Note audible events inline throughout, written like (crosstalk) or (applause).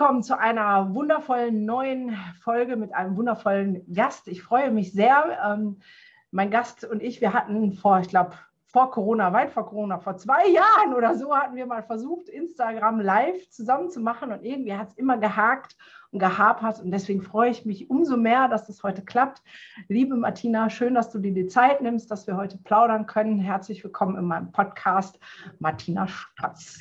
Willkommen zu einer wundervollen neuen Folge mit einem wundervollen Gast. Ich freue mich sehr. Ähm, mein Gast und ich, wir hatten vor, ich glaube, vor Corona, weit vor Corona, vor zwei Jahren oder so, hatten wir mal versucht, Instagram live zusammen zu machen und irgendwie hat es immer gehakt und gehapert und deswegen freue ich mich umso mehr, dass das heute klappt. Liebe Martina, schön, dass du dir die Zeit nimmst, dass wir heute plaudern können. Herzlich willkommen in meinem Podcast, Martina Spatz.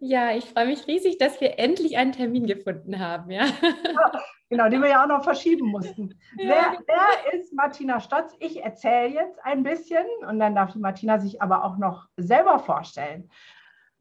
Ja, ich freue mich riesig, dass wir endlich einen Termin gefunden haben. Ja. ja genau, den wir ja auch noch verschieben mussten. Ja. Wer, wer ist Martina Stotz? Ich erzähle jetzt ein bisschen und dann darf die Martina sich aber auch noch selber vorstellen.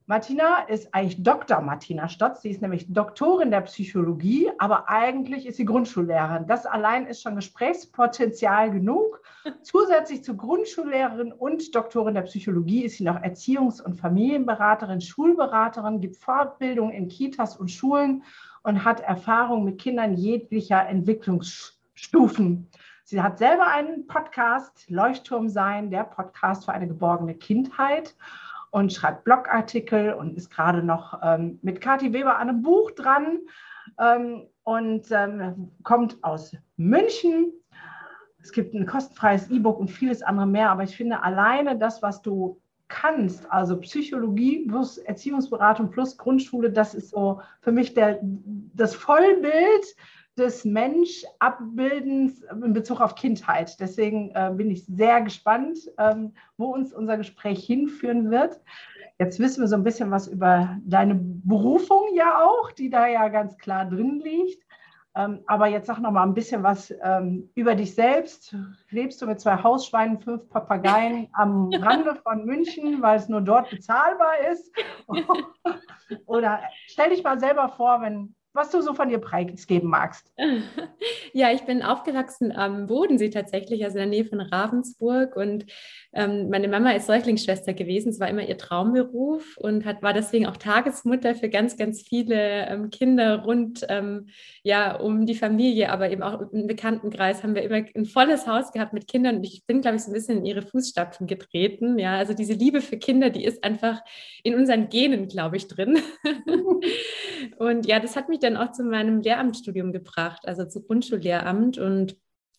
Martina ist eigentlich Dr. Martina Stotz. Sie ist nämlich Doktorin der Psychologie, aber eigentlich ist sie Grundschullehrerin. Das allein ist schon Gesprächspotenzial genug. (laughs) Zusätzlich zur Grundschullehrerin und Doktorin der Psychologie ist sie noch Erziehungs- und Familienberaterin, Schulberaterin, gibt Fortbildung in Kitas und Schulen und hat Erfahrung mit Kindern jeglicher Entwicklungsstufen. Sie hat selber einen Podcast, Leuchtturm sein, der Podcast für eine geborgene Kindheit und schreibt Blogartikel und ist gerade noch ähm, mit Kathi Weber an einem Buch dran ähm, und ähm, kommt aus München. Es gibt ein kostenfreies E-Book und vieles andere mehr, aber ich finde alleine das, was du kannst, also Psychologie plus Erziehungsberatung plus Grundschule, das ist so für mich der, das Vollbild des Mensch-Abbildens in Bezug auf Kindheit. Deswegen äh, bin ich sehr gespannt, ähm, wo uns unser Gespräch hinführen wird. Jetzt wissen wir so ein bisschen was über deine Berufung ja auch, die da ja ganz klar drin liegt. Ähm, aber jetzt sag noch mal ein bisschen was ähm, über dich selbst. Lebst du mit zwei Hausschweinen, fünf Papageien am (laughs) Rande von München, weil es nur dort bezahlbar ist? (laughs) (laughs) Oder stell dich mal selber vor, wenn was du so von dir preisgeben magst. (laughs) Ja, ich bin aufgewachsen am Bodensee tatsächlich, also in der Nähe von Ravensburg. Und ähm, meine Mama ist Säuglingsschwester gewesen. Es war immer ihr Traumberuf und hat, war deswegen auch Tagesmutter für ganz, ganz viele ähm, Kinder rund ähm, ja, um die Familie, aber eben auch im Bekanntenkreis haben wir immer ein volles Haus gehabt mit Kindern. Und ich bin, glaube ich, so ein bisschen in ihre Fußstapfen getreten. Ja, also diese Liebe für Kinder, die ist einfach in unseren Genen, glaube ich, drin. (laughs) und ja, das hat mich dann auch zu meinem Lehramtsstudium gebracht, also zu Grundschullehramt. Und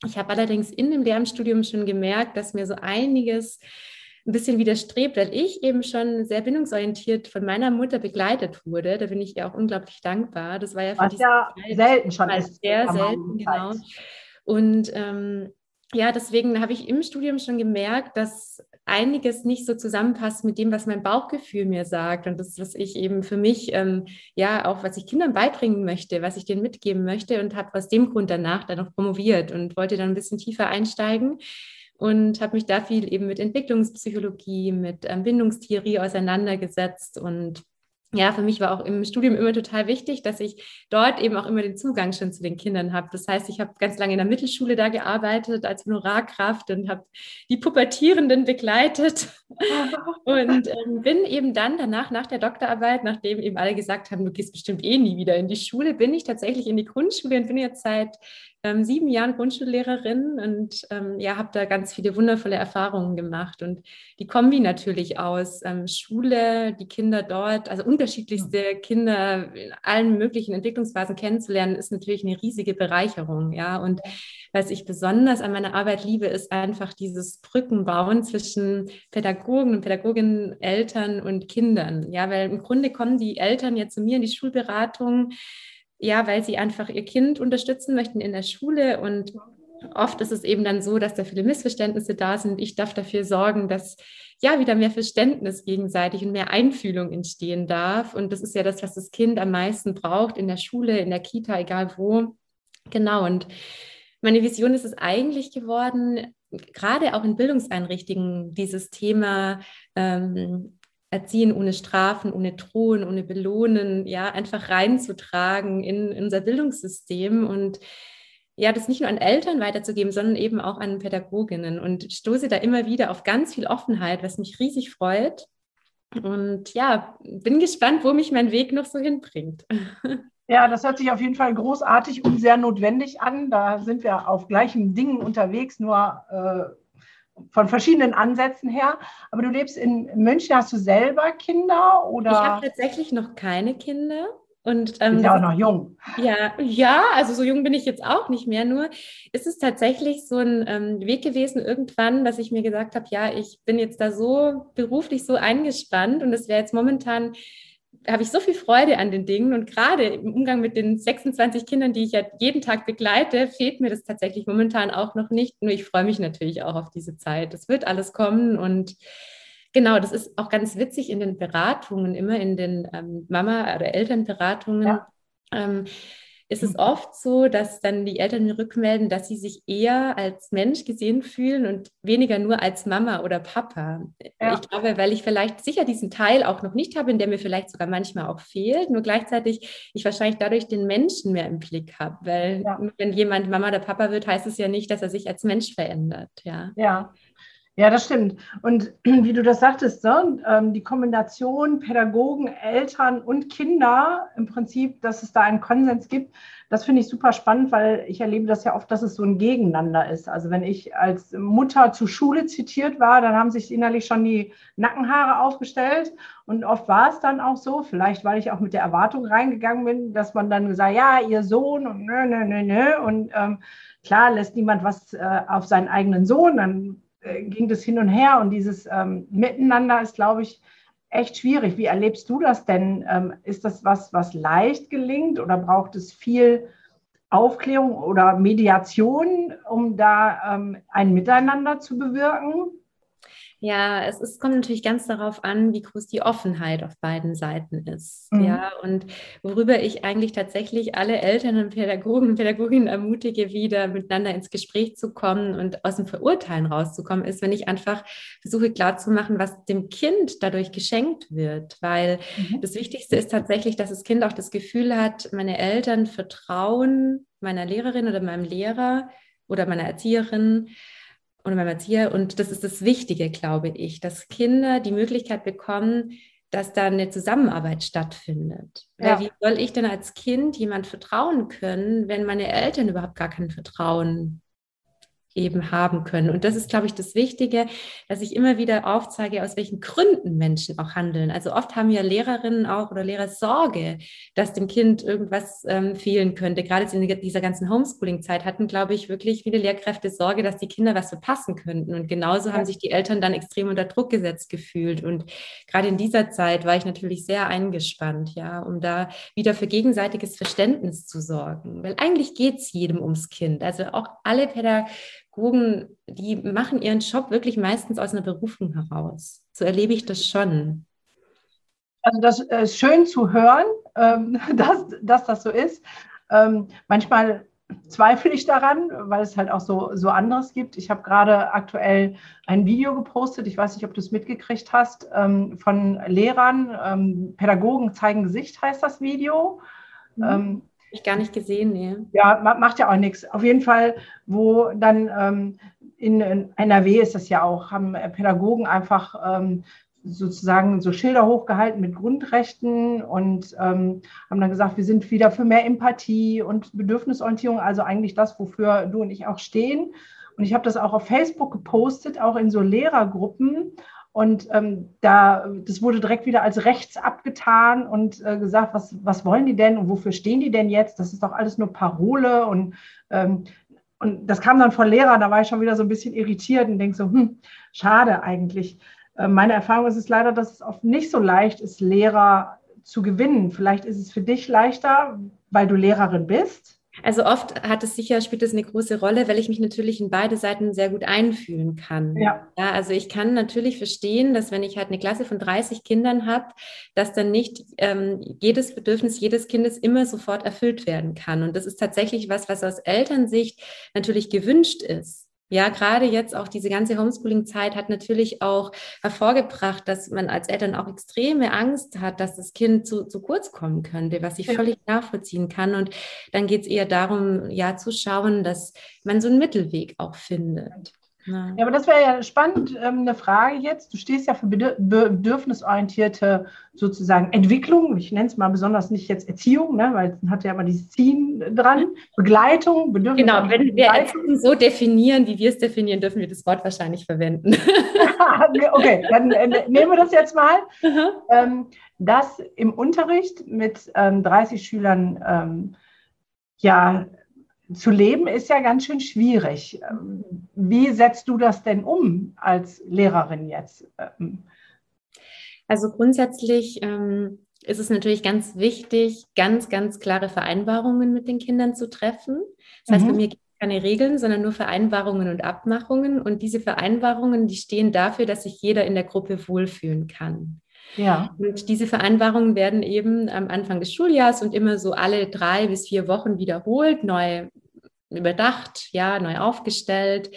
ich habe allerdings in dem Lehramtsstudium schon gemerkt, dass mir so einiges ein bisschen widerstrebt, weil ich eben schon sehr bindungsorientiert von meiner Mutter begleitet wurde. Da bin ich ihr auch unglaublich dankbar. Das war ja für Was ja Zeit selten schon ist. Sehr selten, genau. Und ähm, ja, deswegen habe ich im Studium schon gemerkt, dass einiges nicht so zusammenpasst mit dem, was mein Bauchgefühl mir sagt. Und das, was ich eben für mich, ähm, ja, auch was ich Kindern beibringen möchte, was ich denen mitgeben möchte und habe aus dem Grund danach dann noch promoviert und wollte dann ein bisschen tiefer einsteigen und habe mich da viel eben mit Entwicklungspsychologie, mit ähm, Bindungstheorie auseinandergesetzt und ja, für mich war auch im Studium immer total wichtig, dass ich dort eben auch immer den Zugang schon zu den Kindern habe. Das heißt, ich habe ganz lange in der Mittelschule da gearbeitet als Honorarkraft und habe die Pubertierenden begleitet (laughs) und ähm, bin eben dann danach, nach der Doktorarbeit, nachdem eben alle gesagt haben, du gehst bestimmt eh nie wieder in die Schule, bin ich tatsächlich in die Grundschule und bin jetzt seit ähm, sieben Jahren Grundschullehrerin und ähm, ja, habe da ganz viele wundervolle Erfahrungen gemacht. Und die Kombi natürlich aus ähm, Schule, die Kinder dort, also unterschiedlichste Kinder in allen möglichen Entwicklungsphasen kennenzulernen, ist natürlich eine riesige Bereicherung. Ja, und was ich besonders an meiner Arbeit liebe, ist einfach dieses Brückenbauen zwischen Pädagogen und Pädagoginnen, Eltern und Kindern. Ja, weil im Grunde kommen die Eltern jetzt zu mir in die Schulberatung ja, weil sie einfach ihr Kind unterstützen möchten in der Schule und oft ist es eben dann so, dass da viele Missverständnisse da sind. Ich darf dafür sorgen, dass ja wieder mehr Verständnis gegenseitig und mehr Einfühlung entstehen darf. Und das ist ja das, was das Kind am meisten braucht in der Schule, in der Kita, egal wo. Genau. Und meine Vision ist es eigentlich geworden, gerade auch in Bildungseinrichtungen dieses Thema ähm, Erziehen ohne Strafen, ohne Drohen, ohne Belohnen, ja, einfach reinzutragen in, in unser Bildungssystem und ja, das nicht nur an Eltern weiterzugeben, sondern eben auch an Pädagoginnen und stoße da immer wieder auf ganz viel Offenheit, was mich riesig freut. Und ja, bin gespannt, wo mich mein Weg noch so hinbringt. (laughs) Ja, das hört sich auf jeden Fall großartig und sehr notwendig an. Da sind wir auf gleichen Dingen unterwegs, nur äh, von verschiedenen Ansätzen her. Aber du lebst in München. Hast du selber Kinder? Oder? Ich habe tatsächlich noch keine Kinder. Und, ähm, Ist ja auch noch jung. Ja, ja, also so jung bin ich jetzt auch nicht mehr. Nur ist es tatsächlich so ein ähm, Weg gewesen irgendwann, dass ich mir gesagt habe, ja, ich bin jetzt da so beruflich so eingespannt und es wäre jetzt momentan habe ich so viel Freude an den Dingen und gerade im Umgang mit den 26 Kindern, die ich ja jeden Tag begleite, fehlt mir das tatsächlich momentan auch noch nicht. Nur ich freue mich natürlich auch auf diese Zeit. Es wird alles kommen und Genau, das ist auch ganz witzig in den Beratungen, immer in den ähm, Mama- oder Elternberatungen. Ja. Ähm, ist es oft so, dass dann die Eltern mir rückmelden, dass sie sich eher als Mensch gesehen fühlen und weniger nur als Mama oder Papa. Ja. Ich glaube, weil ich vielleicht sicher diesen Teil auch noch nicht habe, in der mir vielleicht sogar manchmal auch fehlt, nur gleichzeitig ich wahrscheinlich dadurch den Menschen mehr im Blick habe. Weil ja. wenn jemand Mama oder Papa wird, heißt es ja nicht, dass er sich als Mensch verändert. Ja. ja. Ja, das stimmt. Und (clears throat) wie du das sagtest, ne, ähm, die Kombination Pädagogen, Eltern und Kinder, im Prinzip, dass es da einen Konsens gibt, das finde ich super spannend, weil ich erlebe das ja oft, dass es so ein Gegeneinander ist. Also wenn ich als Mutter zur Schule zitiert war, dann haben sich innerlich schon die Nackenhaare aufgestellt. Und oft war es dann auch so, vielleicht weil ich auch mit der Erwartung reingegangen bin, dass man dann gesagt, ja, ihr Sohn und nö, nö, nö, nö. Und ähm, klar lässt niemand was äh, auf seinen eigenen Sohn, dann ging das hin und her und dieses ähm, Miteinander ist, glaube ich, echt schwierig. Wie erlebst du das denn? Ähm, ist das was, was leicht gelingt oder braucht es viel Aufklärung oder Mediation, um da ähm, ein Miteinander zu bewirken? Ja, es ist, kommt natürlich ganz darauf an, wie groß die Offenheit auf beiden Seiten ist. Mhm. Ja, und worüber ich eigentlich tatsächlich alle Eltern und Pädagogen und Pädagoginnen ermutige, wieder miteinander ins Gespräch zu kommen und aus dem Verurteilen rauszukommen, ist, wenn ich einfach versuche klarzumachen, was dem Kind dadurch geschenkt wird. Weil mhm. das Wichtigste ist tatsächlich, dass das Kind auch das Gefühl hat, meine Eltern vertrauen meiner Lehrerin oder meinem Lehrer oder meiner Erzieherin oder meinem Erzieher. Und das ist das Wichtige, glaube ich, dass Kinder die Möglichkeit bekommen, dass da eine Zusammenarbeit stattfindet. Ja. Wie soll ich denn als Kind jemand vertrauen können, wenn meine Eltern überhaupt gar kein Vertrauen eben haben können. Und das ist, glaube ich, das Wichtige, dass ich immer wieder aufzeige, aus welchen Gründen Menschen auch handeln. Also oft haben ja Lehrerinnen auch oder Lehrer Sorge, dass dem Kind irgendwas ähm, fehlen könnte. Gerade in dieser ganzen Homeschooling-Zeit hatten, glaube ich, wirklich viele Lehrkräfte Sorge, dass die Kinder was verpassen könnten. Und genauso haben sich die Eltern dann extrem unter Druck gesetzt gefühlt. Und gerade in dieser Zeit war ich natürlich sehr eingespannt, ja, um da wieder für gegenseitiges Verständnis zu sorgen. Weil eigentlich geht es jedem ums Kind. Also auch alle Pädagogen Pädagogen, die machen ihren Job wirklich meistens aus einer Berufung heraus. So erlebe ich das schon. Also das ist schön zu hören, ähm, (laughs) dass, dass das so ist. Ähm, manchmal zweifle ich daran, weil es halt auch so, so anderes gibt. Ich habe gerade aktuell ein Video gepostet, ich weiß nicht, ob du es mitgekriegt hast, ähm, von Lehrern. Pädagogen zeigen Gesicht heißt das Video. Mhm ich gar nicht gesehen, nee. Ja, macht ja auch nichts. Auf jeden Fall, wo dann ähm, in, in, NRW ist das ja auch, haben Pädagogen einfach ähm, sozusagen so Schilder hochgehalten mit Grundrechten und ähm, haben dann gesagt, wir sind wieder für mehr Empathie und Bedürfnisorientierung, also eigentlich das, wofür du und ich auch stehen. Und ich habe das auch auf Facebook gepostet, auch in so Lehrergruppen. Und ähm, da, das wurde direkt wieder als rechts abgetan und äh, gesagt, was, was wollen die denn und wofür stehen die denn jetzt? Das ist doch alles nur Parole und, ähm, und das kam dann von Lehrern, da war ich schon wieder so ein bisschen irritiert und denke so, hm, schade eigentlich. Äh, meine Erfahrung ist es leider, dass es oft nicht so leicht ist, Lehrer zu gewinnen. Vielleicht ist es für dich leichter, weil du Lehrerin bist also oft hat es sicher, spielt es eine große Rolle, weil ich mich natürlich in beide Seiten sehr gut einfühlen kann. Ja. ja. also ich kann natürlich verstehen, dass wenn ich halt eine Klasse von 30 Kindern habe, dass dann nicht ähm, jedes Bedürfnis jedes Kindes immer sofort erfüllt werden kann. Und das ist tatsächlich was, was aus Elternsicht natürlich gewünscht ist. Ja, gerade jetzt auch diese ganze Homeschooling-Zeit hat natürlich auch hervorgebracht, dass man als Eltern auch extreme Angst hat, dass das Kind zu, zu kurz kommen könnte, was ich ja. völlig nachvollziehen kann. Und dann geht es eher darum, ja, zu schauen, dass man so einen Mittelweg auch findet. Ja, aber das wäre ja spannend, ähm, eine Frage jetzt. Du stehst ja für bedürfnisorientierte sozusagen Entwicklung. Ich nenne es mal besonders nicht jetzt Erziehung, ne, weil es hat ja immer dieses Ziehen dran. Begleitung, Bedürfnis. Genau, wenn wir Erziehung so definieren, wie wir es definieren, dürfen wir das Wort wahrscheinlich verwenden. (laughs) okay, dann äh, nehmen wir das jetzt mal. Ähm, dass im Unterricht mit ähm, 30 Schülern ähm, ja zu leben ist ja ganz schön schwierig. Wie setzt du das denn um als Lehrerin jetzt? Also grundsätzlich ähm, ist es natürlich ganz wichtig, ganz, ganz klare Vereinbarungen mit den Kindern zu treffen. Das heißt, mhm. bei mir gibt es keine Regeln, sondern nur Vereinbarungen und Abmachungen. Und diese Vereinbarungen, die stehen dafür, dass sich jeder in der Gruppe wohlfühlen kann. Ja. Und diese Vereinbarungen werden eben am Anfang des Schuljahres und immer so alle drei bis vier Wochen wiederholt, neu überdacht, ja, neu aufgestellt,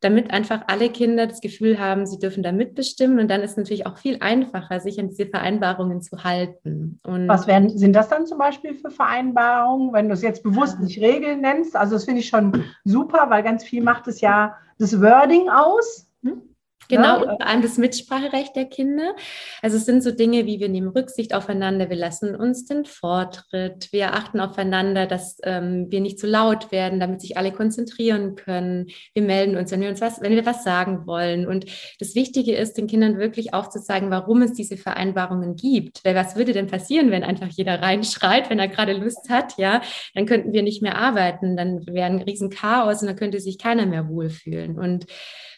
damit einfach alle Kinder das Gefühl haben, sie dürfen da mitbestimmen. Und dann ist es natürlich auch viel einfacher, sich an diese Vereinbarungen zu halten. Und Was werden, sind das dann zum Beispiel für Vereinbarungen, wenn du es jetzt bewusst nicht Regeln nennst? Also das finde ich schon super, weil ganz viel macht es ja das Wording aus. Hm? Genau, ja. und vor allem das Mitspracherecht der Kinder. Also es sind so Dinge wie wir nehmen Rücksicht aufeinander, wir lassen uns den Vortritt, wir achten aufeinander, dass ähm, wir nicht zu laut werden, damit sich alle konzentrieren können. Wir melden uns, wenn wir uns was, wenn wir was sagen wollen. Und das Wichtige ist, den Kindern wirklich aufzuzeigen, warum es diese Vereinbarungen gibt. Weil was würde denn passieren, wenn einfach jeder reinschreit, wenn er gerade Lust hat, ja? Dann könnten wir nicht mehr arbeiten, dann wäre ein Riesenchaos und dann könnte sich keiner mehr wohlfühlen. Und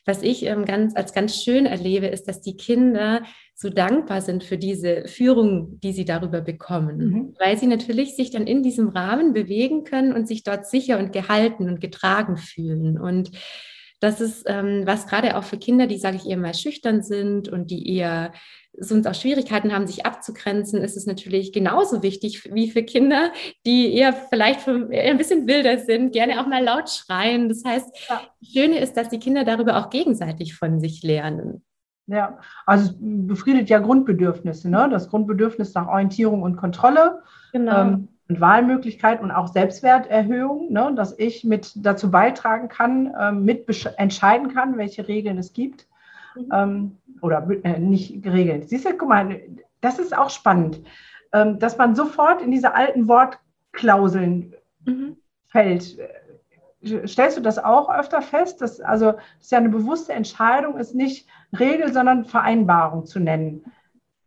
was ich ähm, ganz, als ganz schön erlebe, ist, dass die Kinder so dankbar sind für diese Führung, die sie darüber bekommen, mhm. weil sie natürlich sich dann in diesem Rahmen bewegen können und sich dort sicher und gehalten und getragen fühlen. Und das ist ähm, was gerade auch für Kinder, die, sage ich, eher mal schüchtern sind und die eher sonst auch Schwierigkeiten haben, sich abzugrenzen, ist es natürlich genauso wichtig wie für Kinder, die eher vielleicht ein bisschen wilder sind, gerne auch mal laut schreien. Das heißt, ja. das Schöne ist, dass die Kinder darüber auch gegenseitig von sich lernen. Ja, also es befriedet ja Grundbedürfnisse, ne? das Grundbedürfnis nach Orientierung und Kontrolle. Genau. Ähm, und Wahlmöglichkeit und auch Selbstwerterhöhung, ne, dass ich mit dazu beitragen kann, ähm, mit entscheiden kann, welche Regeln es gibt mhm. ähm, oder äh, nicht geregelt. Siehst du, guck mal, das ist auch spannend, ähm, dass man sofort in diese alten Wortklauseln mhm. fällt. Stellst du das auch öfter fest? Dass, also, das ist ja eine bewusste Entscheidung, ist nicht Regel, sondern Vereinbarung zu nennen.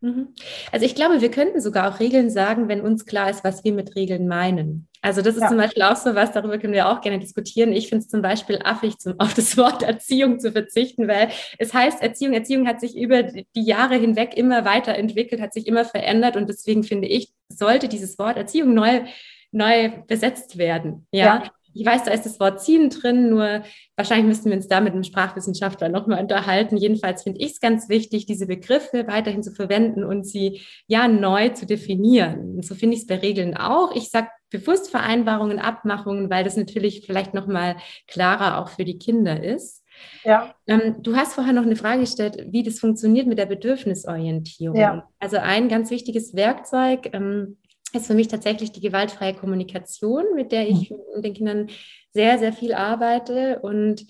Mhm. Also ich glaube, wir könnten sogar auch Regeln sagen, wenn uns klar ist, was wir mit Regeln meinen. Also das ist ja. zum Beispiel auch so was, darüber können wir auch gerne diskutieren. Ich finde es zum Beispiel affig, zum, auf das Wort Erziehung zu verzichten, weil es heißt Erziehung. Erziehung hat sich über die Jahre hinweg immer weiterentwickelt, hat sich immer verändert und deswegen finde ich, sollte dieses Wort Erziehung neu neu besetzt werden. Ja? ja. Ich weiß, da ist das Wort ziehen drin, nur wahrscheinlich müssten wir uns da mit einem Sprachwissenschaftler nochmal unterhalten. Jedenfalls finde ich es ganz wichtig, diese Begriffe weiterhin zu verwenden und sie ja neu zu definieren. Und so finde ich es bei Regeln auch. Ich sage bewusst Vereinbarungen, Abmachungen, weil das natürlich vielleicht nochmal klarer auch für die Kinder ist. Ja. Ähm, du hast vorher noch eine Frage gestellt, wie das funktioniert mit der Bedürfnisorientierung. Ja. Also ein ganz wichtiges Werkzeug, ähm, ist für mich tatsächlich die gewaltfreie Kommunikation, mit der ich mhm. mit den Kindern sehr, sehr viel arbeite. Und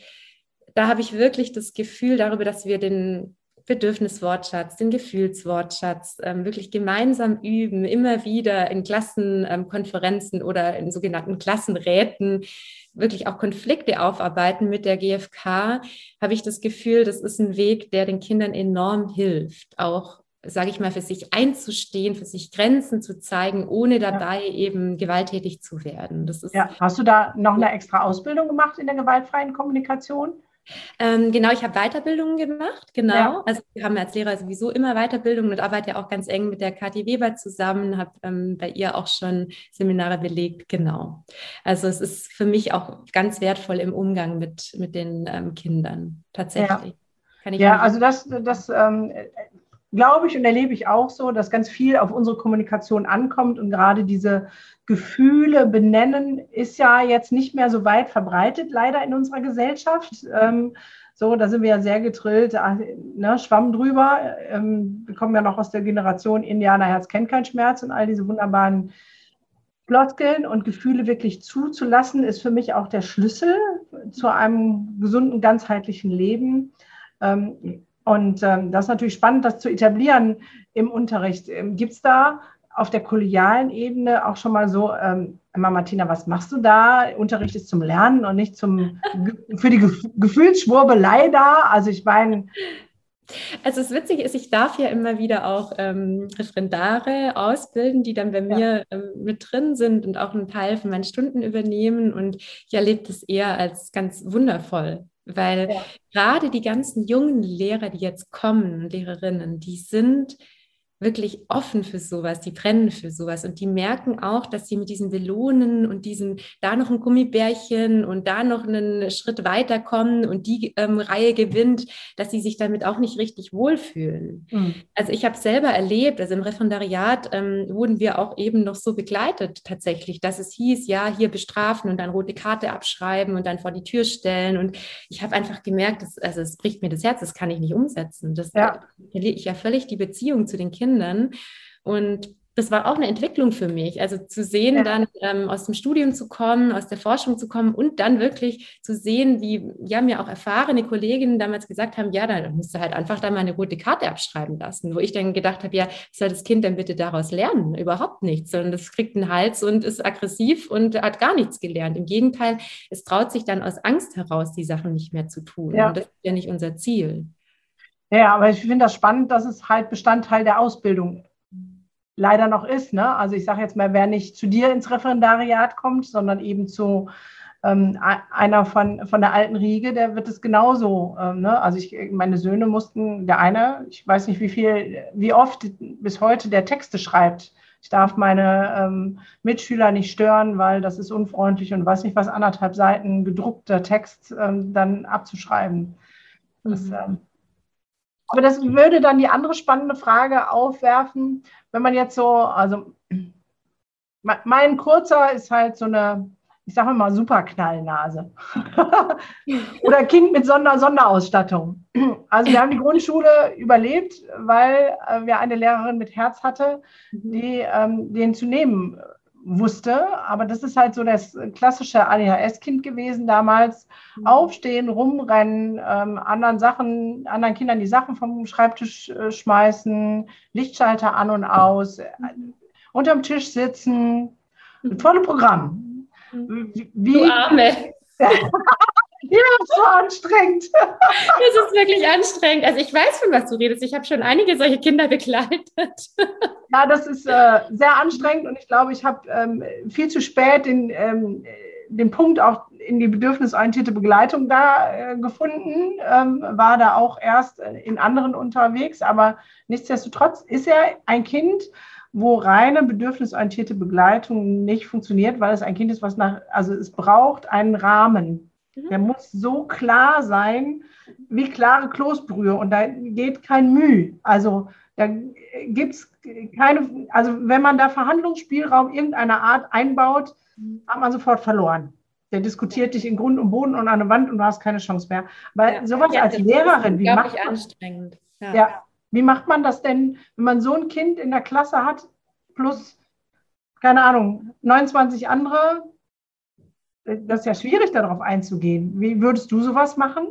da habe ich wirklich das Gefühl darüber, dass wir den Bedürfniswortschatz, den Gefühlswortschatz ähm, wirklich gemeinsam üben, immer wieder in Klassenkonferenzen ähm, oder in sogenannten Klassenräten wirklich auch Konflikte aufarbeiten mit der GfK, habe ich das Gefühl, das ist ein Weg, der den Kindern enorm hilft, auch sage ich mal, für sich einzustehen, für sich Grenzen zu zeigen, ohne dabei ja. eben gewalttätig zu werden. Das ist, ja. Hast du da noch eine extra Ausbildung gemacht in der gewaltfreien Kommunikation? Ähm, genau, ich habe Weiterbildungen gemacht, genau. Ja. Also wir haben als Lehrer sowieso immer Weiterbildungen und arbeite ja auch ganz eng mit der Kathi Weber zusammen, habe ähm, bei ihr auch schon Seminare belegt, genau. Also es ist für mich auch ganz wertvoll im Umgang mit, mit den ähm, Kindern, tatsächlich. Ja, ja also das, das ähm, glaube ich und erlebe ich auch so, dass ganz viel auf unsere Kommunikation ankommt und gerade diese Gefühle benennen ist ja jetzt nicht mehr so weit verbreitet, leider in unserer Gesellschaft. Ähm, so, da sind wir ja sehr getrillt, ah, ne, Schwamm drüber. Ähm, wir kommen ja noch aus der Generation Indianerherz kennt keinen Schmerz und all diese wunderbaren Floskeln und Gefühle wirklich zuzulassen, ist für mich auch der Schlüssel zu einem gesunden, ganzheitlichen Leben. Ähm, und ähm, das ist natürlich spannend, das zu etablieren im Unterricht. Ähm, Gibt es da auf der kollegialen Ebene auch schon mal so, ähm, Martina, was machst du da? Unterricht ist zum Lernen und nicht zum, für die Gefühlsschwurbelei da. Also ich meine, also das Witzige ist, ich darf ja immer wieder auch ähm, Referendare ausbilden, die dann bei ja. mir ähm, mit drin sind und auch einen Teil von meinen Stunden übernehmen. Und ich erlebe das eher als ganz wundervoll, weil ja. gerade die ganzen jungen Lehrer, die jetzt kommen, Lehrerinnen, die sind wirklich offen für sowas, die brennen für sowas und die merken auch, dass sie mit diesen Belohnen und diesen, da noch ein Gummibärchen und da noch einen Schritt weiter kommen und die ähm, Reihe gewinnt, dass sie sich damit auch nicht richtig wohlfühlen. Mhm. Also ich habe selber erlebt, also im Referendariat ähm, wurden wir auch eben noch so begleitet tatsächlich, dass es hieß, ja, hier bestrafen und dann rote Karte abschreiben und dann vor die Tür stellen und ich habe einfach gemerkt, dass, also es bricht mir das Herz, das kann ich nicht umsetzen. Das ja. verliere ich ja völlig die Beziehung zu den Kindern Kindern. Und das war auch eine Entwicklung für mich. Also zu sehen, ja. dann ähm, aus dem Studium zu kommen, aus der Forschung zu kommen und dann wirklich zu sehen, wie ja mir auch erfahrene Kolleginnen damals gesagt haben, ja, dann musst du halt einfach da mal eine rote Karte abschreiben lassen. Wo ich dann gedacht habe, ja, soll das Kind denn bitte daraus lernen? Überhaupt nichts, sondern das kriegt einen Hals und ist aggressiv und hat gar nichts gelernt. Im Gegenteil, es traut sich dann aus Angst heraus, die Sachen nicht mehr zu tun. Ja. Und das ist ja nicht unser Ziel. Ja, aber ich finde das spannend, dass es halt Bestandteil der Ausbildung leider noch ist. Ne? Also ich sage jetzt mal, wer nicht zu dir ins Referendariat kommt, sondern eben zu ähm, einer von, von der alten Riege, der wird es genauso. Ähm, ne? Also ich, meine Söhne mussten, der eine, ich weiß nicht wie viel, wie oft bis heute der Texte schreibt. Ich darf meine ähm, Mitschüler nicht stören, weil das ist unfreundlich und weiß nicht was, anderthalb Seiten gedruckter Text ähm, dann abzuschreiben. Das, mhm. Aber das würde dann die andere spannende Frage aufwerfen, wenn man jetzt so, also mein kurzer ist halt so eine, ich sage mal, Superknallnase. (laughs) Oder Kind mit Sonder Sonderausstattung. Also wir haben die Grundschule überlebt, weil äh, wir eine Lehrerin mit Herz hatte, die ähm, den zu nehmen wusste. Aber das ist halt so das klassische ADHS-Kind gewesen damals. Mhm. Aufstehen, rumrennen, ähm, anderen Sachen, anderen Kindern die Sachen vom Schreibtisch äh, schmeißen, Lichtschalter an und aus, äh, unterm Tisch sitzen. Volle Programm. Mhm. Wie, du Arme. (laughs) Ja, so anstrengend. (laughs) Das ist wirklich anstrengend. Also ich weiß, von was du redest. Ich habe schon einige solche Kinder begleitet. (laughs) Ja, das ist äh, sehr anstrengend und ich glaube, ich habe ähm, viel zu spät den, ähm, den Punkt auch in die bedürfnisorientierte Begleitung da äh, gefunden, ähm, war da auch erst äh, in anderen unterwegs, aber nichtsdestotrotz ist er ein Kind, wo reine bedürfnisorientierte Begleitung nicht funktioniert, weil es ein Kind ist, was nach, also es braucht einen Rahmen. Mhm. Der muss so klar sein wie klare Kloßbrühe und da geht kein Mühe. Also da gibt es keine, also wenn man da Verhandlungsspielraum irgendeiner Art einbaut, mhm. hat man sofort verloren. Der diskutiert dich in Grund und Boden und an der Wand und du hast keine Chance mehr. Weil ja, sowas ja, als Lehrerin, wie macht man, anstrengend. Ja. ja. wie macht man das denn, wenn man so ein Kind in der Klasse hat, plus, keine Ahnung, 29 andere, das ist ja schwierig, darauf einzugehen. Wie würdest du sowas machen?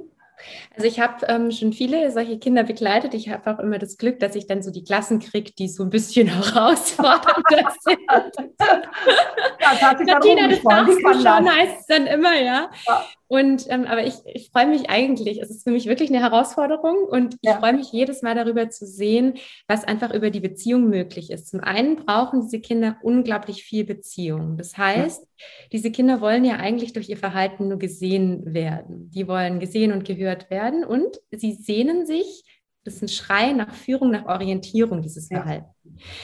Also ich habe ähm, schon viele solche Kinder begleitet. Ich habe auch immer das Glück, dass ich dann so die Klassen kriege, die so ein bisschen (laughs) herausfordernder (laughs) sind. ja, das hat sich Martina, das darfst du schon, heißt es dann immer, ja. ja. Und ähm, aber ich, ich freue mich eigentlich, es ist für mich wirklich eine Herausforderung und ja. ich freue mich jedes Mal darüber zu sehen, was einfach über die Beziehung möglich ist. Zum einen brauchen diese Kinder unglaublich viel Beziehung. Das heißt, ja. diese Kinder wollen ja eigentlich durch ihr Verhalten nur gesehen werden. Die wollen gesehen und gehört werden und sie sehnen sich Das ist ein Schrei nach Führung, nach Orientierung, dieses Verhalten.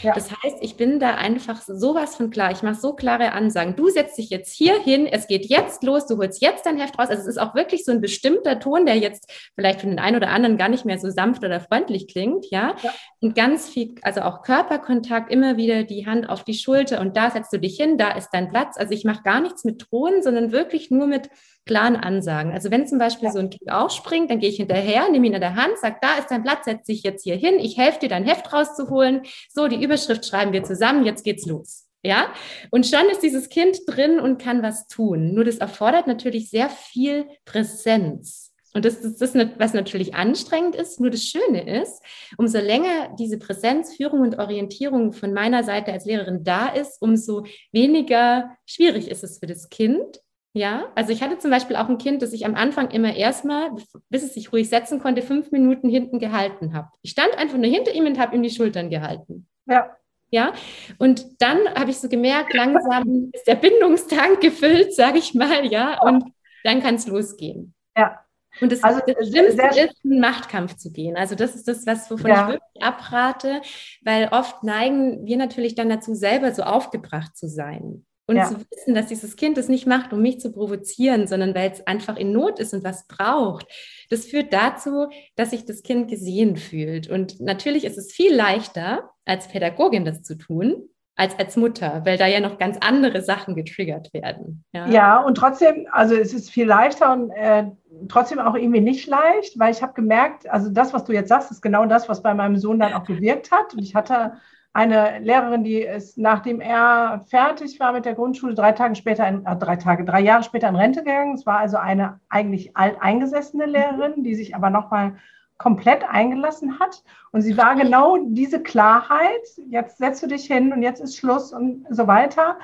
Ja. Das heißt, ich bin da einfach sowas von klar. Ich mache so klare Ansagen. Du setzt dich jetzt hier hin, es geht jetzt los, du holst jetzt dein Heft raus. Also es ist auch wirklich so ein bestimmter Ton, der jetzt vielleicht für den einen oder anderen gar nicht mehr so sanft oder freundlich klingt, ja. ja. Und ganz viel, also auch Körperkontakt, immer wieder die Hand auf die Schulter und da setzt du dich hin, da ist dein Platz. Also ich mache gar nichts mit Drohen, sondern wirklich nur mit klaren Ansagen. Also wenn zum Beispiel ja. so ein Kind aufspringt, dann gehe ich hinterher, nehme ihn in der Hand, sage, da ist dein Platz, setz dich jetzt hier hin, ich helfe dir, dein Heft rauszuholen. So, die Überschrift schreiben wir zusammen, jetzt geht's los. Ja, und schon ist dieses Kind drin und kann was tun. Nur das erfordert natürlich sehr viel Präsenz. Und das ist das, was natürlich anstrengend ist. Nur das Schöne ist, umso länger diese Präsenz, Führung und Orientierung von meiner Seite als Lehrerin da ist, umso weniger schwierig ist es für das Kind, ja, also ich hatte zum Beispiel auch ein Kind, das ich am Anfang immer erstmal, bis es sich ruhig setzen konnte, fünf Minuten hinten gehalten habe. Ich stand einfach nur hinter ihm und habe ihm die Schultern gehalten. Ja. Ja, und dann habe ich so gemerkt, langsam (laughs) ist der Bindungstank gefüllt, sage ich mal, ja, und dann kann es losgehen. Ja. Und das, also, das Schlimmste ist, einen Machtkampf zu gehen. Also das ist das, was wovon ja. ich wirklich abrate, weil oft neigen wir natürlich dann dazu, selber so aufgebracht zu sein. Und ja. zu wissen, dass dieses Kind es nicht macht, um mich zu provozieren, sondern weil es einfach in Not ist und was braucht, das führt dazu, dass sich das Kind gesehen fühlt. Und natürlich ist es viel leichter, als Pädagogin das zu tun, als als Mutter, weil da ja noch ganz andere Sachen getriggert werden. Ja, ja und trotzdem, also es ist viel leichter und äh, trotzdem auch irgendwie nicht leicht, weil ich habe gemerkt, also das, was du jetzt sagst, ist genau das, was bei meinem Sohn dann auch gewirkt hat. Und ich hatte eine Lehrerin, die ist, nachdem er fertig war mit der Grundschule, drei Tage später, in, äh, drei Tage, drei Jahre später in Rente gegangen. Es war also eine eigentlich alteingesessene Lehrerin, die sich aber nochmal komplett eingelassen hat. Und sie war genau diese Klarheit, jetzt setzt du dich hin und jetzt ist Schluss und so weiter.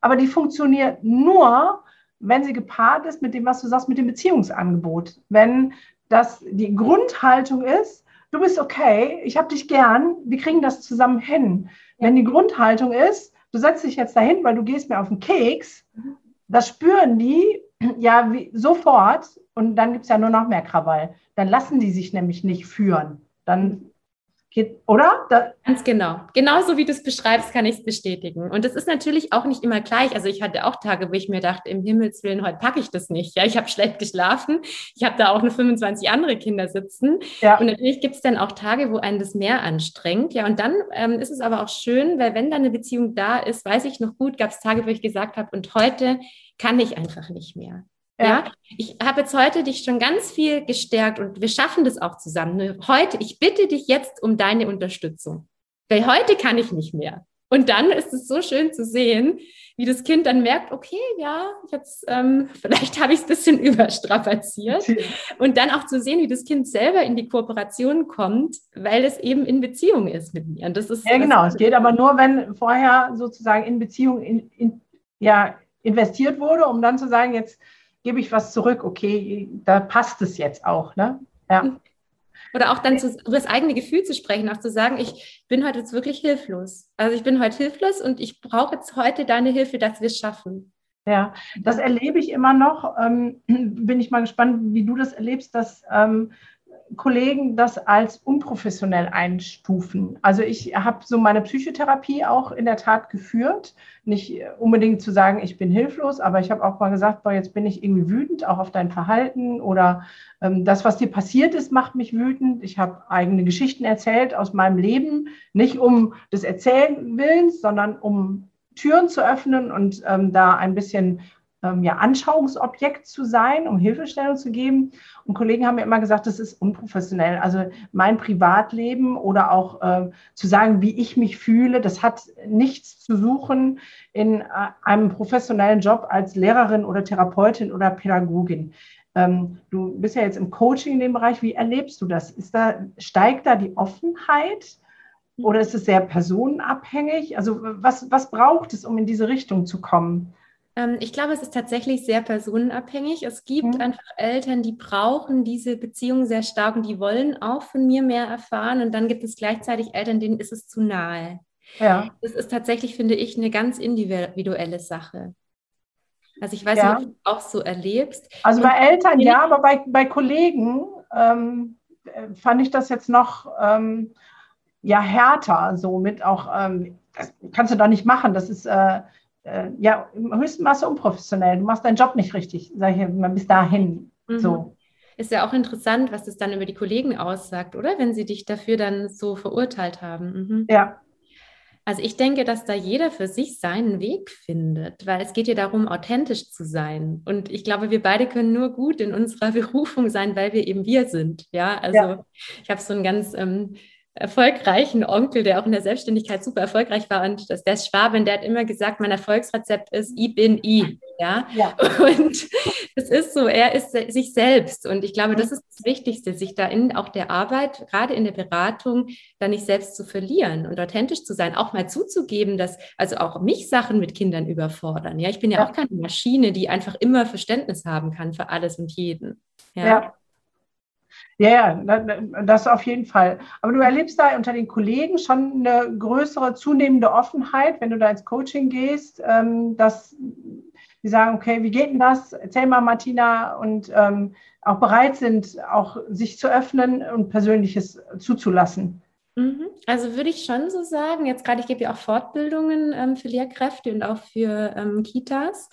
Aber die funktioniert nur, wenn sie gepaart ist mit dem, was du sagst, mit dem Beziehungsangebot. Wenn das die Grundhaltung ist, du bist okay, ich habe dich gern, wir kriegen das zusammen hin. Wenn die Grundhaltung ist, du setzt dich jetzt dahin, weil du gehst mir auf den Keks, das spüren die (clears throat) ja wie, sofort und dann gibt es ja nur noch mehr Krawall. Dann lassen die sich nämlich nicht führen. Dann oder? Da Ganz genau. Genauso wie du es beschreibst, kann ich es bestätigen. Und es ist natürlich auch nicht immer gleich. Also ich hatte auch Tage, wo ich mir dachte, im Himmels Willen, heute packe ich das nicht. Ja, ich habe schlecht geschlafen. Ich habe da auch nur 25 andere Kinder sitzen. Ja. Und natürlich gibt es dann auch Tage, wo einen das mehr anstrengt. Ja, und dann ähm, ist es aber auch schön, weil wenn da eine Beziehung da ist, weiß ich noch gut, gab es Tage, wo ich gesagt habe, und heute kann ich einfach nicht mehr. Ja. ich habe jetzt heute dich schon ganz viel gestärkt und wir schaffen das auch zusammen. Heute, ich bitte dich jetzt um deine Unterstützung, weil heute kann ich nicht mehr. Und dann ist es so schön zu sehen, wie das Kind dann merkt, okay, ja, jetzt ähm, (laughs) vielleicht habe ich es ein bisschen überstrapaziert. Und dann auch zu sehen, wie das Kind selber in die Kooperation kommt, weil es eben in Beziehung ist mit mir. Und das ist ja genau. Es geht aber nur, wenn vorher sozusagen in Beziehung in, in, ja, investiert wurde, um dann zu sagen, jetzt gebe ich was zurück, okay, da passt es jetzt auch. Ne? Ja. Oder auch dann zu, über das eigene Gefühl zu sprechen, auch zu sagen, ich bin heute jetzt wirklich hilflos. Also ich bin heute hilflos und ich brauche jetzt heute deine Hilfe, dass wir es schaffen. Ja, das erlebe ich immer noch. Ähm, bin ich mal gespannt, wie du das erlebst, dass ähm, Kollegen das als unprofessionell einstufen. Also ich habe so meine Psychotherapie auch in der Tat geführt. Nicht unbedingt zu sagen, ich bin hilflos, aber ich habe auch mal gesagt, boah, jetzt bin ich irgendwie wütend, auch auf dein Verhalten oder ähm, das, was dir passiert ist, macht mich wütend. Ich habe eigene Geschichten erzählt aus meinem Leben, nicht um des Erzählen willens, sondern um Türen zu öffnen und ähm, da ein bisschen ähm, ja, Anschauungsobjekt zu sein, um Hilfestellung zu geben. Und Kollegen haben mir immer gesagt, das ist unprofessionell. Also mein Privatleben oder auch äh, zu sagen, wie ich mich fühle, das hat nichts zu suchen in äh, einem professionellen Job als Lehrerin oder Therapeutin oder Pädagogin. Ähm, du bist ja jetzt im Coaching in dem Bereich. Wie erlebst du das? Ist da, steigt da die Offenheit? Oder ist es sehr personenabhängig? Also was, was braucht es, um in diese Richtung zu kommen? Ähm, ich glaube, es ist tatsächlich sehr personenabhängig. Es gibt mhm. einfach Eltern, die brauchen diese Beziehung sehr stark und die wollen auch von mir mehr erfahren. Und dann gibt es gleichzeitig Eltern, denen ist es zu nahe. Ja. Das ist tatsächlich, finde ich, eine ganz individuelle Sache. Also ich weiß ja. nicht, ob du auch so erlebst. Also bei Eltern ja, aber bei, bei Kollegen ähm, äh, fand ich das jetzt noch ähm, ja härter, so mit auch, ähm, das kannst du doch nicht machen, das ist äh, äh, ja im höchsten Maße unprofessionell. Du machst deinen Job nicht richtig, sage ich mal bis dahin. Mhm. So. Ist ja auch interessant, was das dann über die Kollegen aussagt, oder? Wenn sie dich dafür dann so verurteilt haben. Mhm. Ja. Also ich denke, dass da jeder für sich seinen Weg findet, weil es geht ja darum, authentisch zu sein. Und ich glaube, wir beide können nur gut in unserer (laughs) Berufung sein, weil wir eben wir sind. Ja, also ja. ich habe so einen ganz ähm, erfolgreichen Onkel, der auch in der Selbstständigkeit super erfolgreich war und das, der Schwaben, der hat immer gesagt, mein Erfolgsrezept ist, ich bin ich. Ja? ja. Und das ist so, er ist sich selbst. Und ich glaube, das ist das Wichtigste, sich da in auch der Arbeit, gerade in der Beratung, da nicht selbst zu verlieren und authentisch zu sein, auch mal zuzugeben, dass also auch mich Sachen mit Kindern überfordern. Ja, ich bin ja, ja. auch keine Maschine, die einfach immer Verständnis haben kann für alles und jeden. ja. ja. Ja, das auf jeden Fall. Aber du erlebst da unter den Kollegen schon eine größere, zunehmende Offenheit, wenn du da ins Coaching gehst, ähm, dass die sagen, okay, wie geht denn das? Erzähl mal, Martina, und ähm, auch bereit sind, auch sich zu öffnen und Persönliches zuzulassen. Mhm. Also würde ich schon so sagen, jetzt gerade, ich gebe ja auch Fortbildungen ähm, für Lehrkräfte und auch für ähm, Kitas.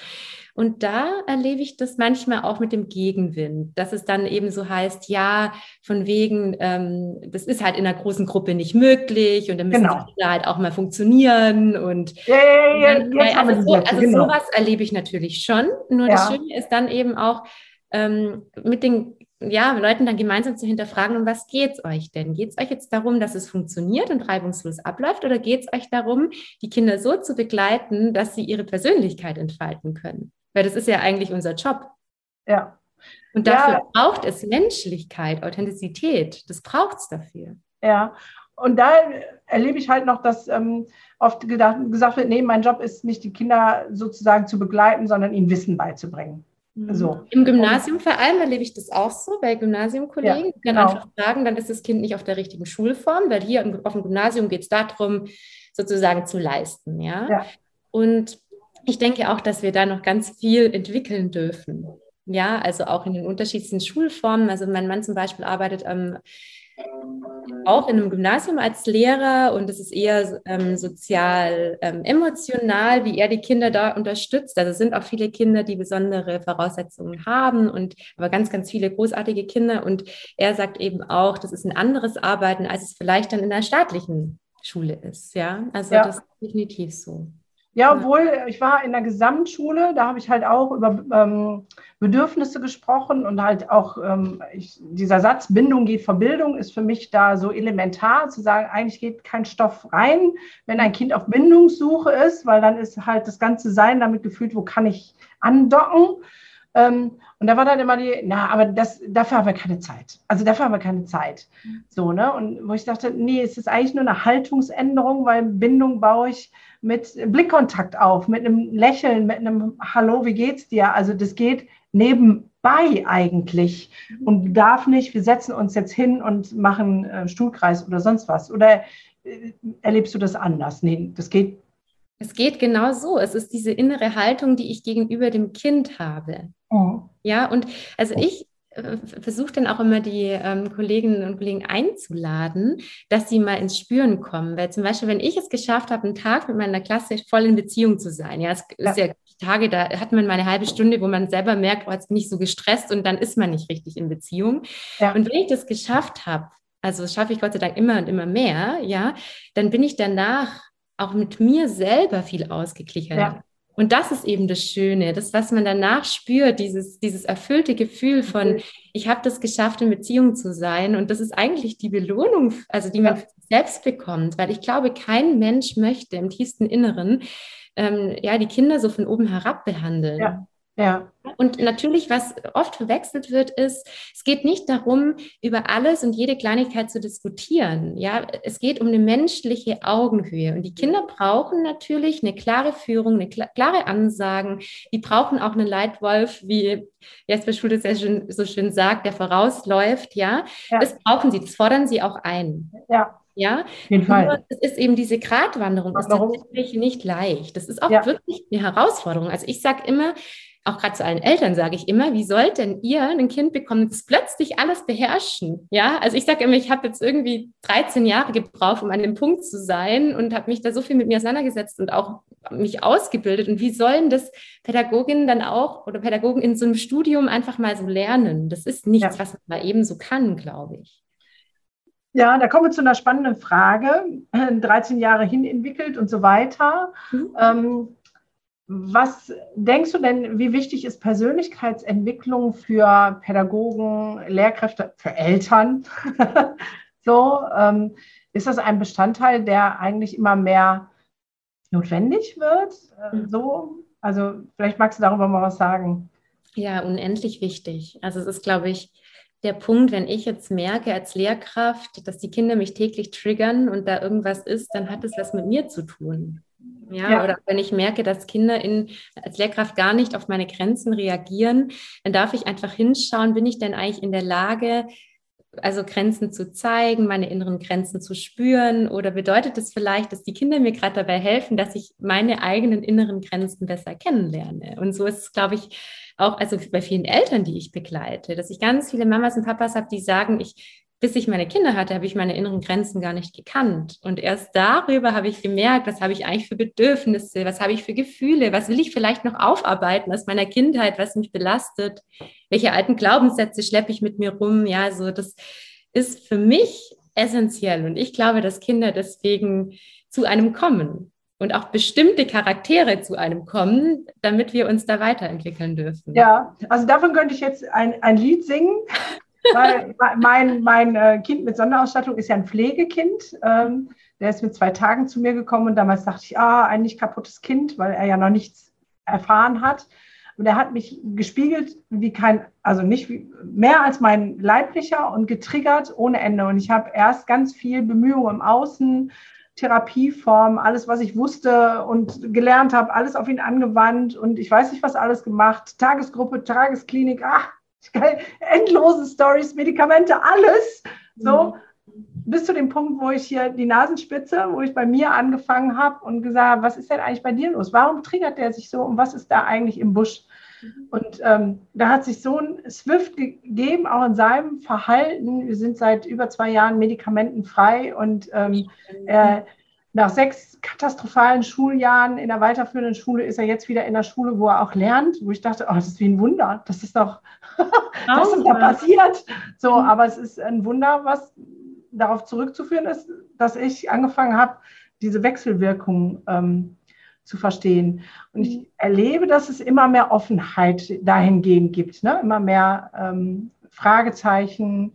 Und da erlebe ich das manchmal auch mit dem Gegenwind, dass es dann eben so heißt, ja, von wegen, ähm, das ist halt in einer großen Gruppe nicht möglich und dann müssen genau. die halt auch mal funktionieren und ja, ja, ja, dann, also, so, also genau. sowas erlebe ich natürlich schon. Nur das Schöne ist dann eben auch ähm, mit den ja, Leuten dann gemeinsam zu hinterfragen, um was geht es euch denn? Geht es euch jetzt darum, dass es funktioniert und reibungslos abläuft oder geht es euch darum, die Kinder so zu begleiten, dass sie ihre Persönlichkeit entfalten können? Weil das ist ja eigentlich unser Job. Ja. Und dafür ja. braucht es Menschlichkeit, Authentizität. Das braucht es dafür. Ja. Und da erlebe ich halt noch, dass ähm, oft gedacht, gesagt wird, nee, mein Job ist nicht, die Kinder sozusagen zu begleiten, sondern ihnen Wissen beizubringen. Mhm. So. Im Gymnasium vor allem erlebe ich das auch so bei Gymnasiumkollegen. Ja, die genau. einfach sagen, dann ist das Kind nicht auf der richtigen Schulform, weil hier auf dem Gymnasium geht es darum, sozusagen zu leisten. Ja? ja? Und ich denke auch, dass wir da noch ganz viel entwickeln dürfen. Ja, also auch in den unterschiedlichsten Schulformen. Also mein Mann zum Beispiel arbeitet am ähm, auch in einem Gymnasium als Lehrer und es ist eher ähm, sozial ähm, emotional, wie er die Kinder da unterstützt. Also es sind auch viele Kinder, die besondere Voraussetzungen haben und aber ganz, ganz viele großartige Kinder. Und er sagt eben auch, das ist ein anderes Arbeiten, als es vielleicht dann in der staatlichen Schule ist. Ja, also ja. das ist definitiv so. Ja, obwohl ich war in der Gesamtschule, da habe ich halt auch über ähm, Bedürfnisse gesprochen und halt auch ähm, ich, dieser Satz Bindung geht vor Bildung ist für mich da so elementar zu sagen, eigentlich geht kein Stoff rein, wenn ein Kind auf Bindungssuche ist, weil dann ist halt das ganze Sein damit gefühlt, wo kann ich andocken. Ähm, und da war dann immer die, na, aber das, dafür haben wir keine Zeit. Also dafür haben wir keine Zeit. So, ne? Und wo ich dachte, nee, es ist eigentlich nur eine Haltungsänderung, weil Bindung baue ich mit Blickkontakt auf, mit einem Lächeln, mit einem Hallo, wie geht's dir? Also das geht nebenbei eigentlich und darf nicht, wir setzen uns jetzt hin und machen äh, Stuhlkreis oder sonst was. Oder äh, erlebst du das anders? Nee, das geht. Es geht genau so. Es ist diese innere Haltung, die ich gegenüber dem Kind habe. Oh. Ja, und also ich äh, versuche dann auch immer die ähm, Kolleginnen und Kollegen einzuladen, dass sie mal ins Spüren kommen. Weil zum Beispiel, wenn ich es geschafft habe, einen Tag mit meiner Klasse voll in Beziehung zu sein, ja, es ja. ist ja Tage, da hat man mal eine halbe Stunde, wo man selber merkt, oh, jetzt bin ich so gestresst und dann ist man nicht richtig in Beziehung. Ja. Und wenn ich das geschafft habe, also das schaffe ich Gott sei Dank immer und immer mehr, ja, dann bin ich danach auch mit mir selber viel ausgeglichener. Ja. Und das ist eben das Schöne, das, was man danach spürt, dieses, dieses erfüllte Gefühl von, mhm. ich habe das geschafft, in Beziehung zu sein. Und das ist eigentlich die Belohnung, also die man ja. selbst bekommt, weil ich glaube, kein Mensch möchte im tiefsten Inneren ähm, ja die Kinder so von oben herab behandeln. Ja. Ja. Und natürlich, was oft verwechselt wird, ist, es geht nicht darum, über alles und jede Kleinigkeit zu diskutieren. Ja, es geht um eine menschliche Augenhöhe. Und die Kinder brauchen natürlich eine klare Führung, eine klare Ansagen. Die brauchen auch einen Leitwolf, wie Jesper Schulze sehr schön, so schön sagt, der vorausläuft. Ja, ja. das brauchen sie, das fordern sie auch ein. Ja. Ja, Auf jeden Fall. es ist eben diese Gratwanderung, ist tatsächlich nicht leicht. Das ist auch ja. wirklich eine Herausforderung. Also ich sage immer, auch gerade zu allen Eltern sage ich immer, wie sollt denn ihr ein Kind bekommen, das plötzlich alles beherrschen? Ja, also ich sage immer, ich habe jetzt irgendwie 13 Jahre gebraucht, um an dem Punkt zu sein und habe mich da so viel mit mir auseinandergesetzt und auch mich ausgebildet. Und wie sollen das Pädagoginnen dann auch oder Pädagogen in so einem Studium einfach mal so lernen? Das ist nichts, ja. was man mal eben so kann, glaube ich. Ja, da kommen wir zu einer spannenden Frage. 13 Jahre hin entwickelt und so weiter. Mhm. Ähm, was denkst du denn, wie wichtig ist Persönlichkeitsentwicklung für Pädagogen, Lehrkräfte, für Eltern? (laughs) so, ähm, ist das ein Bestandteil, der eigentlich immer mehr notwendig wird? Äh, so, also vielleicht magst du darüber mal was sagen. Ja, unendlich wichtig. Also es ist, glaube ich, der Punkt, wenn ich jetzt merke als Lehrkraft, dass die Kinder mich täglich triggern und da irgendwas ist, dann hat es was mit mir zu tun. Ja, ja, oder wenn ich merke, dass Kinder in, als Lehrkraft gar nicht auf meine Grenzen reagieren, dann darf ich einfach hinschauen, bin ich denn eigentlich in der Lage, also Grenzen zu zeigen, meine inneren Grenzen zu spüren? Oder bedeutet es das vielleicht, dass die Kinder mir gerade dabei helfen, dass ich meine eigenen inneren Grenzen besser kennenlerne? Und so ist es, glaube ich, auch also bei vielen Eltern, die ich begleite, dass ich ganz viele Mamas und Papas habe, die sagen, ich bis ich meine Kinder hatte, habe ich meine inneren Grenzen gar nicht gekannt. Und erst darüber habe ich gemerkt, was habe ich eigentlich für Bedürfnisse, was habe ich für Gefühle, was will ich vielleicht noch aufarbeiten aus meiner Kindheit, was mich belastet, welche alten Glaubenssätze schleppe ich mit mir rum. Ja, so das ist für mich essentiell. Und ich glaube, dass Kinder deswegen zu einem kommen und auch bestimmte Charaktere zu einem kommen, damit wir uns da weiterentwickeln dürfen. Ja, also davon könnte ich jetzt ein, ein Lied singen. Weil mein, mein äh, Kind mit Sonderausstattung ist ja ein Pflegekind. Ähm, der ist mit zwei Tagen zu mir gekommen und damals dachte ich, ah, ein nicht kaputtes Kind, weil er ja noch nichts erfahren hat. Und er hat mich gespiegelt wie kein, also nicht wie, mehr als mein leiblicher und getriggert ohne Ende. Und ich habe erst ganz viel Bemühungen im Außen, Therapieform, alles, was ich wusste und gelernt habe, alles auf ihn angewandt und ich weiß nicht, was alles gemacht. Tagesgruppe, Tagesklinik, ach, (laughs) endlose Stories, Medikamente, alles. So, mhm. bis zu dem Punkt, wo ich hier die Nasenspitze, wo ich bei mir angefangen habe und gesagt habe, was ist denn eigentlich bei dir los? Warum triggert der sich so und was ist da eigentlich im Busch? Mhm. Und ähm, da hat sich so ein Swift gegeben, auch in seinem Verhalten. Wir sind seit über zwei Jahren medikamentenfrei und ähm, er nach sechs katastrophalen Schuljahren in der weiterführenden Schule ist er jetzt wieder in der Schule, wo er auch lernt, wo ich dachte, oh, das ist wie ein Wunder. Das ist doch, (laughs) das ist ja passiert. So, mhm. aber es ist ein Wunder, was darauf zurückzuführen ist, dass ich angefangen habe, diese Wechselwirkung ähm, zu verstehen. Und ich mhm. erlebe, dass es immer mehr Offenheit dahingehend gibt, ne? immer mehr ähm, Fragezeichen,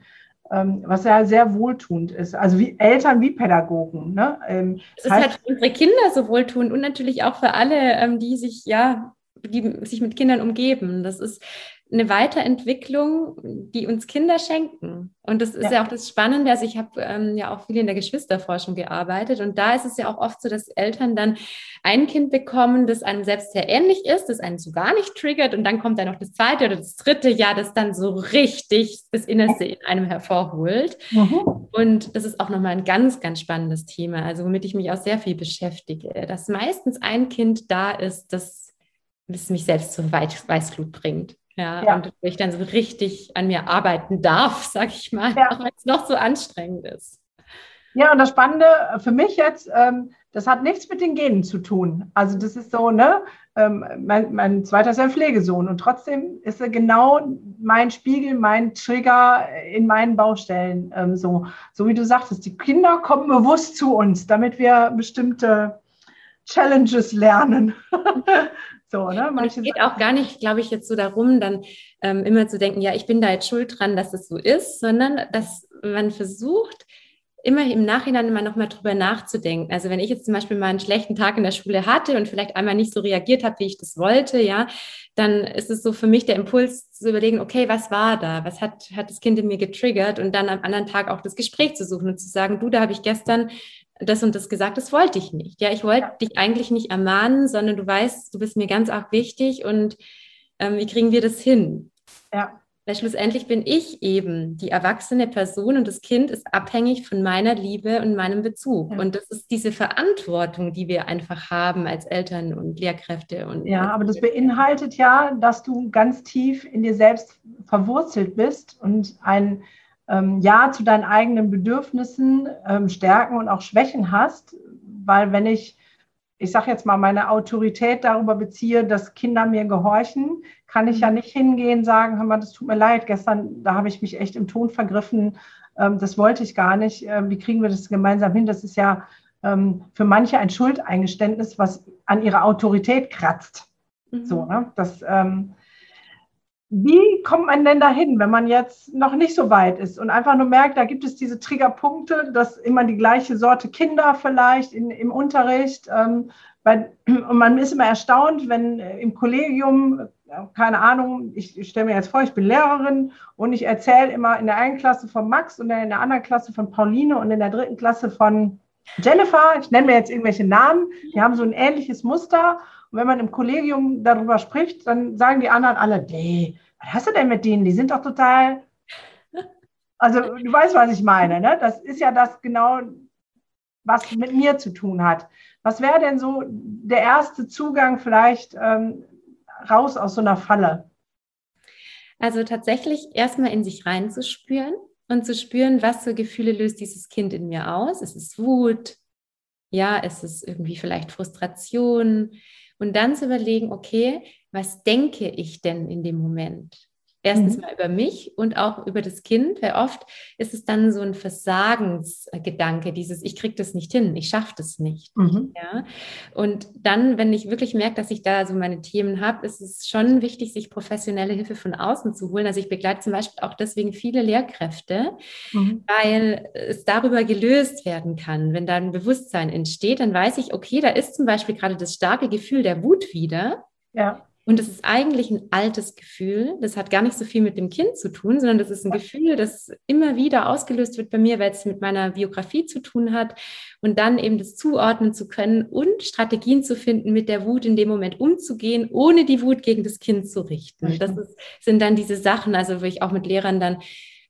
was ja sehr wohltuend ist. Also wie Eltern wie Pädagogen. Ne? Ähm, das ist halt für unsere Kinder so wohltuend und natürlich auch für alle, ähm, die sich ja, die sich mit Kindern umgeben. Das ist eine Weiterentwicklung, die uns Kinder schenken. Und das ist ja, ja auch das Spannende. Also ich habe ähm, ja auch viel in der Geschwisterforschung gearbeitet und da ist es ja auch oft so, dass Eltern dann ein Kind bekommen, das einem selbst sehr ähnlich ist, das einen so gar nicht triggert und dann kommt dann noch das zweite oder das dritte Jahr, das dann so richtig das Innerste in einem hervorholt. Mhm. Und das ist auch nochmal ein ganz, ganz spannendes Thema, also womit ich mich auch sehr viel beschäftige, dass meistens ein Kind da ist, das, das mich selbst zur Weißglut bringt. Ja, ja, und wo ich dann so richtig an mir arbeiten darf, (laughs) sag ich mal, ja. auch wenn es noch so anstrengend ist. Ja, und das Spannende für mich jetzt, ähm, das hat nichts mit den Genen zu tun. Also das ist so, ne, ähm, mein, mein zweiter ist ein Pflegesohn und trotzdem ist er genau mein Spiegel, mein Trigger in meinen Baustellen. Ähm, so, so wie du sagtest, die Kinder kommen bewusst zu uns, damit wir bestimmte Challenges lernen. (laughs) So, ne? es geht auch gar nicht, glaube ich, jetzt so darum, dann ähm, immer zu denken, ja, ich bin da jetzt schuld dran, dass es so ist, sondern dass man versucht, immer im Nachhinein immer noch mal drüber nachzudenken. Also wenn ich jetzt zum Beispiel mal einen schlechten Tag in der Schule hatte und vielleicht einmal nicht so reagiert habe, wie ich das wollte, ja, dann ist es so für mich der Impuls zu überlegen, okay, was war da? Was hat, hat das Kind in mir getriggert? Und dann am anderen Tag auch das Gespräch zu suchen und zu sagen, du, da habe ich gestern das und das gesagt, das wollte ich nicht. Ja, ich wollte ja. dich eigentlich nicht ermahnen, sondern du weißt, du bist mir ganz arg wichtig und ähm, wie kriegen wir das hin? Ja. Weil schlussendlich bin ich eben die erwachsene Person und das Kind ist abhängig von meiner Liebe und meinem Bezug. Ja. Und das ist diese Verantwortung, die wir einfach haben als Eltern und Lehrkräfte. Und ja, aber das beinhaltet ja, dass du ganz tief in dir selbst verwurzelt bist und ein ähm, Ja zu deinen eigenen Bedürfnissen, ähm, Stärken und auch Schwächen hast. Weil wenn ich ich sage jetzt mal, meine Autorität darüber beziehe, dass Kinder mir gehorchen, kann ich ja mhm. nicht hingehen, sagen, hör mal, das tut mir leid, gestern, da habe ich mich echt im Ton vergriffen, ähm, das wollte ich gar nicht, äh, wie kriegen wir das gemeinsam hin? Das ist ja ähm, für manche ein Schuldeingeständnis, was an ihrer Autorität kratzt. Mhm. So, ne? Das, ähm, wie kommt man denn dahin, wenn man jetzt noch nicht so weit ist und einfach nur merkt, da gibt es diese Triggerpunkte, dass immer die gleiche Sorte Kinder vielleicht in, im Unterricht, ähm, bei, (clears throat) und man ist immer erstaunt, wenn äh, im Kollegium, äh, keine Ahnung, ich, ich stelle mir jetzt vor, ich bin Lehrerin und ich erzähle immer in der einen Klasse von Max und in der anderen Klasse von Pauline und in der dritten Klasse von Jennifer, ich nenne mir jetzt irgendwelche Namen, die haben so ein ähnliches Muster. Und wenn man im Kollegium darüber spricht, dann sagen die anderen alle, nee, was hast du denn mit denen? Die sind doch total. Also, du weißt, was ich meine, ne? Das ist ja das genau, was mit mir zu tun hat. Was wäre denn so der erste Zugang vielleicht ähm, raus aus so einer Falle? Also tatsächlich erstmal in sich reinzuspüren und zu spüren, was für Gefühle löst dieses Kind in mir aus. Es ist Wut, ja, es ist irgendwie vielleicht Frustration. Und dann zu überlegen, okay, was denke ich denn in dem Moment? Erstens mhm. mal über mich und auch über das Kind, weil oft ist es dann so ein Versagensgedanke, dieses ich kriege das nicht hin, ich schaffe das nicht. Mhm. Ja? Und dann, wenn ich wirklich merke, dass ich da so meine Themen habe, ist es schon wichtig, sich professionelle Hilfe von außen zu holen. Also ich begleite zum Beispiel auch deswegen viele Lehrkräfte, mhm. weil es darüber gelöst werden kann. Wenn da ein Bewusstsein entsteht, dann weiß ich, okay, da ist zum Beispiel gerade das starke Gefühl der Wut wieder. Ja. Und das ist eigentlich ein altes Gefühl. Das hat gar nicht so viel mit dem Kind zu tun, sondern das ist ein Gefühl, das immer wieder ausgelöst wird bei mir, weil es mit meiner Biografie zu tun hat. Und dann eben das zuordnen zu können und Strategien zu finden, mit der Wut in dem Moment umzugehen, ohne die Wut gegen das Kind zu richten. Das ist, sind dann diese Sachen, also wo ich auch mit Lehrern dann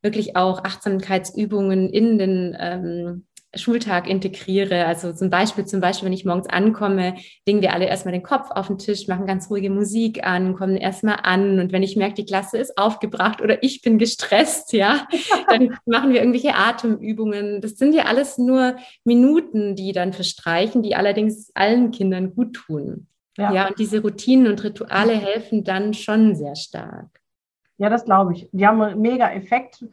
wirklich auch Achtsamkeitsübungen in den ähm, Schultag integriere. Also zum Beispiel, zum Beispiel, wenn ich morgens ankomme, legen wir alle erstmal den Kopf auf den Tisch, machen ganz ruhige Musik an, kommen erstmal an. Und wenn ich merke, die Klasse ist aufgebracht oder ich bin gestresst, ja, (laughs) dann machen wir irgendwelche Atemübungen. Das sind ja alles nur Minuten, die dann verstreichen, die allerdings allen Kindern gut tun. Ja, ja und diese Routinen und Rituale helfen dann schon sehr stark. Ja, das glaube ich. Die haben einen mega Effekt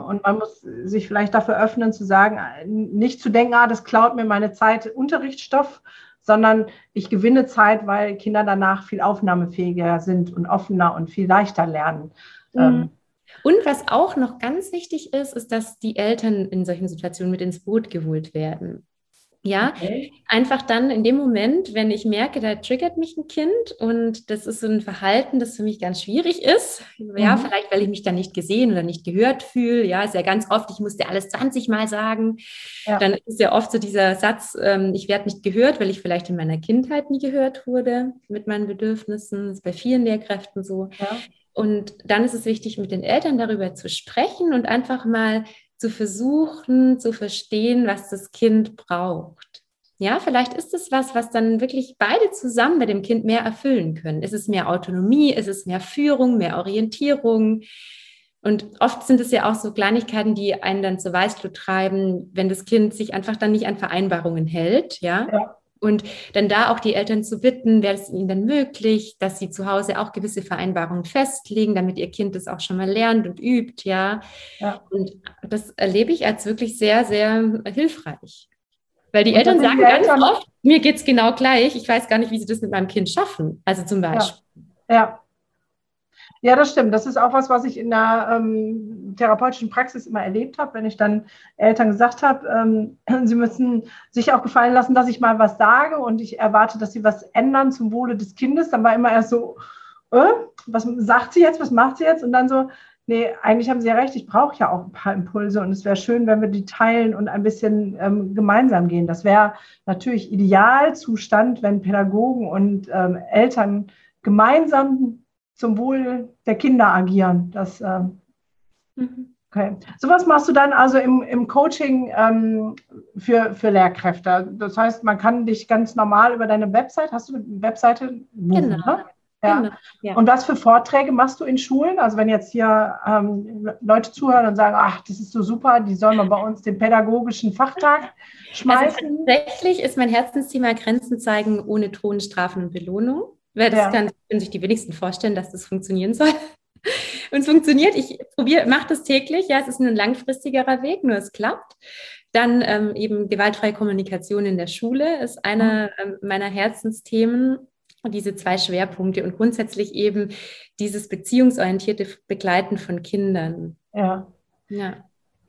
und man muss sich vielleicht dafür öffnen, zu sagen, nicht zu denken, ah, das klaut mir meine Zeit Unterrichtsstoff, sondern ich gewinne Zeit, weil Kinder danach viel aufnahmefähiger sind und offener und viel leichter lernen. Mhm. Ähm, und was auch noch ganz wichtig ist, ist, dass die Eltern in solchen Situationen mit ins Boot geholt werden. Ja, okay. einfach dann in dem Moment, wenn ich merke, da triggert mich ein Kind und das ist so ein Verhalten, das für mich ganz schwierig ist. Ja, mhm. vielleicht, weil ich mich dann nicht gesehen oder nicht gehört fühle. Ja, ist ja ganz oft, ich musste alles 20 Mal sagen. Ja. Dann ist ja oft so dieser Satz, ähm, ich werde nicht gehört, weil ich vielleicht in meiner Kindheit nie gehört wurde mit meinen Bedürfnissen. Das ist bei vielen Lehrkräften so. Ja. Und dann ist es wichtig, mit den Eltern darüber zu sprechen und einfach mal zu versuchen zu verstehen, was das Kind braucht. Ja, vielleicht ist es was, was dann wirklich beide zusammen bei dem Kind mehr erfüllen können. Ist es mehr Autonomie? Ist es mehr Führung, mehr Orientierung? Und oft sind es ja auch so Kleinigkeiten, die einen dann zur Weißglut treiben, wenn das Kind sich einfach dann nicht an Vereinbarungen hält, ja. ja. Und dann da auch die Eltern zu bitten, wäre es ihnen dann möglich, dass sie zu Hause auch gewisse Vereinbarungen festlegen, damit ihr Kind das auch schon mal lernt und übt, ja. ja. Und das erlebe ich als wirklich sehr, sehr hilfreich. Weil die Eltern sagen ganz Eltern oft, mir geht es genau gleich, ich weiß gar nicht, wie sie das mit meinem Kind schaffen. Also zum Beispiel. Ja. ja. Ja, das stimmt. Das ist auch was, was ich in der ähm, therapeutischen Praxis immer erlebt habe, wenn ich dann Eltern gesagt habe, ähm, (clears throat) sie müssen sich auch gefallen lassen, dass ich mal was sage und ich erwarte, dass sie was ändern zum Wohle des Kindes. Dann war immer erst so, äh, was sagt sie jetzt, was macht sie jetzt? Und dann so, nee, eigentlich haben sie ja recht, ich brauche ja auch ein paar Impulse und es wäre schön, wenn wir die teilen und ein bisschen ähm, gemeinsam gehen. Das wäre natürlich Idealzustand, wenn Pädagogen und ähm, Eltern gemeinsam zum Wohl der Kinder agieren. Das, äh, mhm. okay. Sowas machst du dann also im, im Coaching ähm, für, für Lehrkräfte. Das heißt, man kann dich ganz normal über deine Website, hast du eine Webseite? Genau. Ne? Ja. Genau. ja. Und was für Vorträge machst du in Schulen? Also wenn jetzt hier ähm, Leute zuhören und sagen, ach, das ist so super, die sollen wir bei uns den pädagogischen Fachtag also schmeißen. Also tatsächlich ist mein Herzensthema Grenzen zeigen ohne Drohen, Strafen und Belohnung. Weil das ja. kann, können sich die wenigsten vorstellen, dass das funktionieren soll. (laughs) Und es funktioniert. Ich probiere, mache das täglich. Ja, es ist ein langfristigerer Weg, nur es klappt. Dann ähm, eben gewaltfreie Kommunikation in der Schule ist einer mhm. ähm, meiner Herzensthemen diese zwei Schwerpunkte und grundsätzlich eben dieses beziehungsorientierte Begleiten von Kindern. Ja. ja. (clears throat)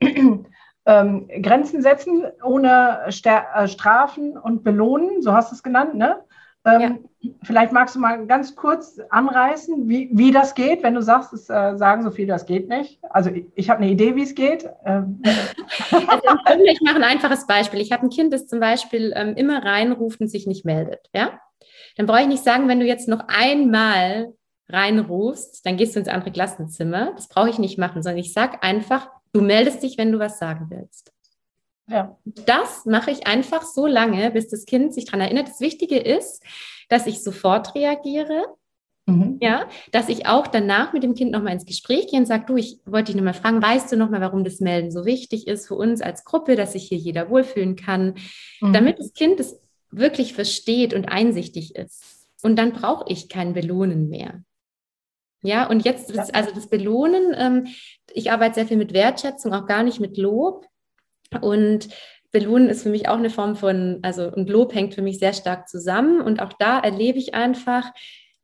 ähm, Grenzen setzen ohne Ster äh, Strafen und belohnen, so hast du es genannt, ne? Ähm, ja. Vielleicht magst du mal ganz kurz anreißen, wie, wie das geht, wenn du sagst, es äh, sagen so viele, das geht nicht. Also ich, ich habe eine Idee, wie es geht. Ähm. (laughs) Also, ich mache ein einfaches Beispiel. Ich habe ein Kind, das zum Beispiel ähm, immer reinruft und sich nicht meldet. Ja? Dann brauche ich nicht sagen, wenn du jetzt noch einmal reinrufst, dann gehst du ins andere Klassenzimmer. Das brauche ich nicht machen, sondern ich sage einfach, du meldest dich, wenn du was sagen willst. Ja. Das mache ich einfach so lange, bis das Kind sich daran erinnert. Das Wichtige ist, dass ich sofort reagiere. Mhm. Ja, dass ich auch danach mit dem Kind nochmal ins Gespräch gehe und sage, du, ich wollte dich nochmal fragen, weißt du nochmal, warum das Melden so wichtig ist für uns als Gruppe, dass sich hier jeder wohlfühlen kann, mhm. damit das Kind es wirklich versteht und einsichtig ist. Und dann brauche ich kein Belohnen mehr. Ja, und jetzt, das, also das Belohnen, ähm, ich arbeite sehr viel mit Wertschätzung, auch gar nicht mit Lob. Und Belohnen ist für mich auch eine Form von, also und Lob hängt für mich sehr stark zusammen. Und auch da erlebe ich einfach,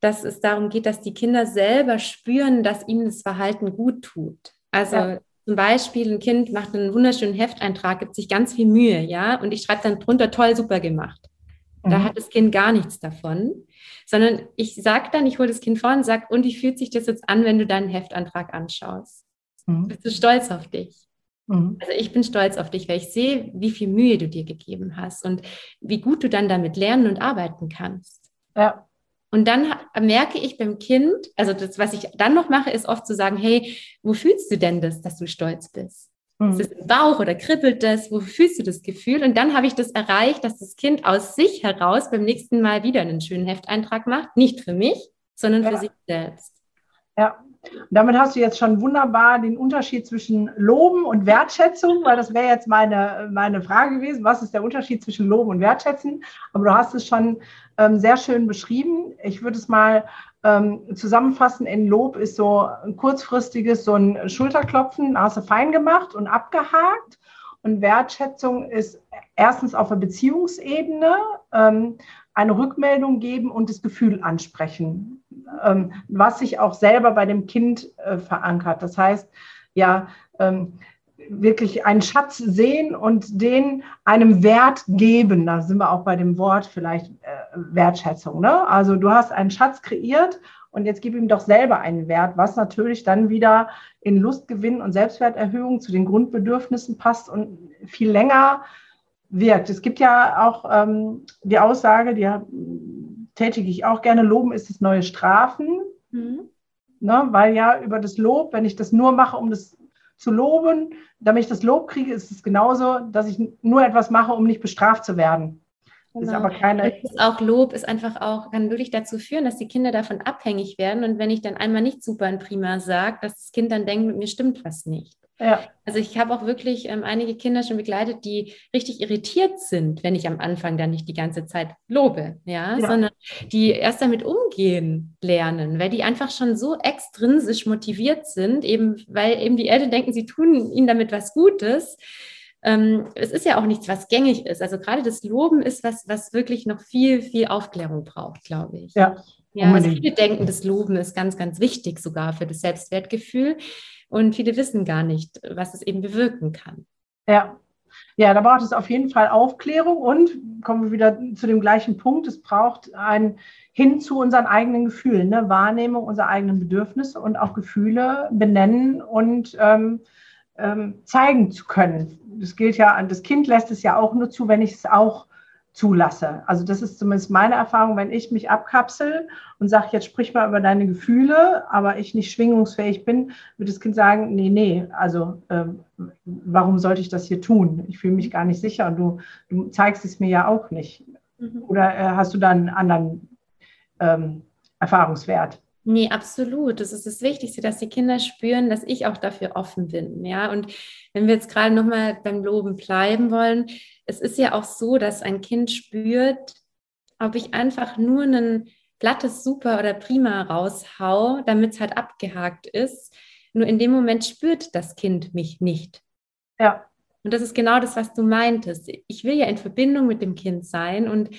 dass es darum geht, dass die Kinder selber spüren, dass ihnen das Verhalten gut tut. Also ja. zum Beispiel ein Kind macht einen wunderschönen Hefteintrag, gibt sich ganz viel Mühe, ja, und ich schreibe dann drunter toll, super gemacht. Da mhm. hat das Kind gar nichts davon, sondern ich sage dann, ich hole das Kind vor und sage, und wie fühlt sich das jetzt an, wenn du deinen Heftantrag anschaust? Mhm. Bist du stolz auf dich? Mhm. Also ich bin stolz auf dich, weil ich sehe, wie viel Mühe du dir gegeben hast und wie gut du dann damit lernen und arbeiten kannst. Ja. Und dann merke ich beim Kind, also das, was ich dann noch mache, ist oft zu sagen, hey, wo fühlst du denn das, dass du stolz bist? Mhm. Ist es im Bauch oder kribbelt das? Wo fühlst du das Gefühl? Und dann habe ich das erreicht, dass das Kind aus sich heraus beim nächsten Mal wieder einen schönen Hefteintrag macht. Nicht für mich, sondern ja. für sich selbst. Ja, und damit hast du jetzt schon wunderbar den Unterschied zwischen Loben und Wertschätzung, weil das wäre jetzt meine, meine Frage gewesen. Was ist der Unterschied zwischen Loben und Wertschätzen? Aber du hast es schon ähm, sehr schön beschrieben. Ich würde es mal ähm, zusammenfassen. In Lob ist so ein kurzfristiges, so ein Schulterklopfen, hast du fein gemacht und abgehakt. Und Wertschätzung ist erstens auf der Beziehungsebene ähm, eine Rückmeldung geben und das Gefühl ansprechen, ähm, was sich auch selber bei dem Kind äh, verankert. Das heißt, ja, ähm, wirklich einen Schatz sehen und den einem Wert geben. Da sind wir auch bei dem Wort vielleicht äh, Wertschätzung. Ne? Also du hast einen Schatz kreiert und jetzt gib ihm doch selber einen Wert, was natürlich dann wieder in Lustgewinn und Selbstwerterhöhung zu den Grundbedürfnissen passt und viel länger wirkt. Es gibt ja auch ähm, die Aussage, die tätige ich auch gerne, Loben ist das neue Strafen. Mhm. Ne, weil ja über das Lob, wenn ich das nur mache, um das zu loben, damit ich das Lob kriege, ist es genauso, dass ich nur etwas mache, um nicht bestraft zu werden. Genau. Ist aber keine. Ist auch Lob ist einfach auch, kann wirklich dazu führen, dass die Kinder davon abhängig werden. Und wenn ich dann einmal nicht super und prima sage, dass das Kind dann denkt, mit mir stimmt was nicht. Ja. Also ich habe auch wirklich ähm, einige Kinder schon begleitet, die richtig irritiert sind, wenn ich am Anfang dann nicht die ganze Zeit lobe, ja, ja, sondern die erst damit umgehen lernen, weil die einfach schon so extrinsisch motiviert sind, eben weil eben die Eltern denken, sie tun ihnen damit was Gutes. Ähm, es ist ja auch nichts, was gängig ist. Also gerade das Loben ist was, was wirklich noch viel, viel Aufklärung braucht, glaube ich. Ja. Ja, also viele denken, das Loben ist ganz, ganz wichtig sogar für das Selbstwertgefühl. Und viele wissen gar nicht, was es eben bewirken kann. Ja. Ja, da braucht es auf jeden Fall Aufklärung und kommen wir wieder zu dem gleichen Punkt. Es braucht ein hin zu unseren eigenen Gefühlen, ne? Wahrnehmung unserer eigenen Bedürfnisse und auch Gefühle benennen und ähm, ähm, zeigen zu können. Das gilt ja, das Kind lässt es ja auch nur zu, wenn ich es auch zulasse. Also das ist zumindest meine Erfahrung, wenn ich mich abkapsel und sage, jetzt sprich mal über deine Gefühle, aber ich nicht schwingungsfähig bin, wird das Kind sagen, nee, nee, also ähm, warum sollte ich das hier tun? Ich fühle mich gar nicht sicher und du, du zeigst es mir ja auch nicht. Mhm. Oder äh, hast du da einen anderen ähm, Erfahrungswert? Nee, absolut. Das ist das Wichtigste, dass die Kinder spüren, dass ich auch dafür offen bin. Ja, und wenn wir jetzt gerade nochmal beim Loben bleiben wollen, es ist ja auch so, dass ein Kind spürt, ob ich einfach nur ein glattes Super oder Prima raushau, damit es halt abgehakt ist. Nur in dem Moment spürt das Kind mich nicht. Ja. Und das ist genau das, was du meintest. Ich will ja in Verbindung mit dem Kind sein und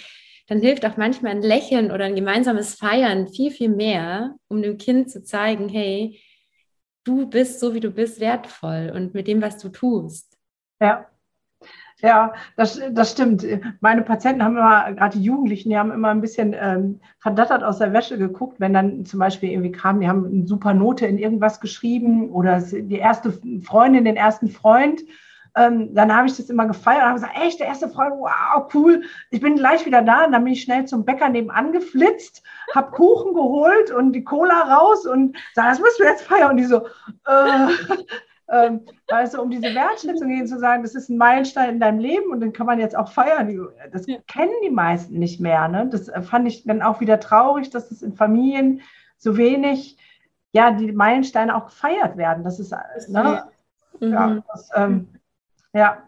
dann hilft auch manchmal ein Lächeln oder ein gemeinsames Feiern viel, viel mehr, um dem Kind zu zeigen, hey, du bist so, wie du bist, wertvoll und mit dem, was du tust. Ja. Ja, das, das stimmt. Meine Patienten haben immer, gerade die Jugendlichen, die haben immer ein bisschen ähm, verdattert aus der Wäsche geguckt, wenn dann zum Beispiel irgendwie kam, die haben eine super Note in irgendwas geschrieben oder die erste Freundin, den ersten Freund ähm, dann habe ich das immer gefeiert und habe gesagt, echt, der erste Freund, wow, cool. Ich bin gleich wieder da. Und dann bin ich schnell zum Bäcker nebenan geflitzt, habe (laughs) Kuchen geholt und die Cola raus und sage, das müssen wir jetzt feiern. Und die so, äh, (laughs) ähm, weißt du, um diese Wertschätzung (laughs) gehen zu sagen, das ist ein Meilenstein in deinem Leben und den kann man jetzt auch feiern. Das ja. kennen die meisten nicht mehr. Ne? Das äh, fand ich dann auch wieder traurig, dass es in Familien so wenig, ja, die Meilensteine auch gefeiert werden. Das ist, ne? Mhm. ja, das, ähm, ja.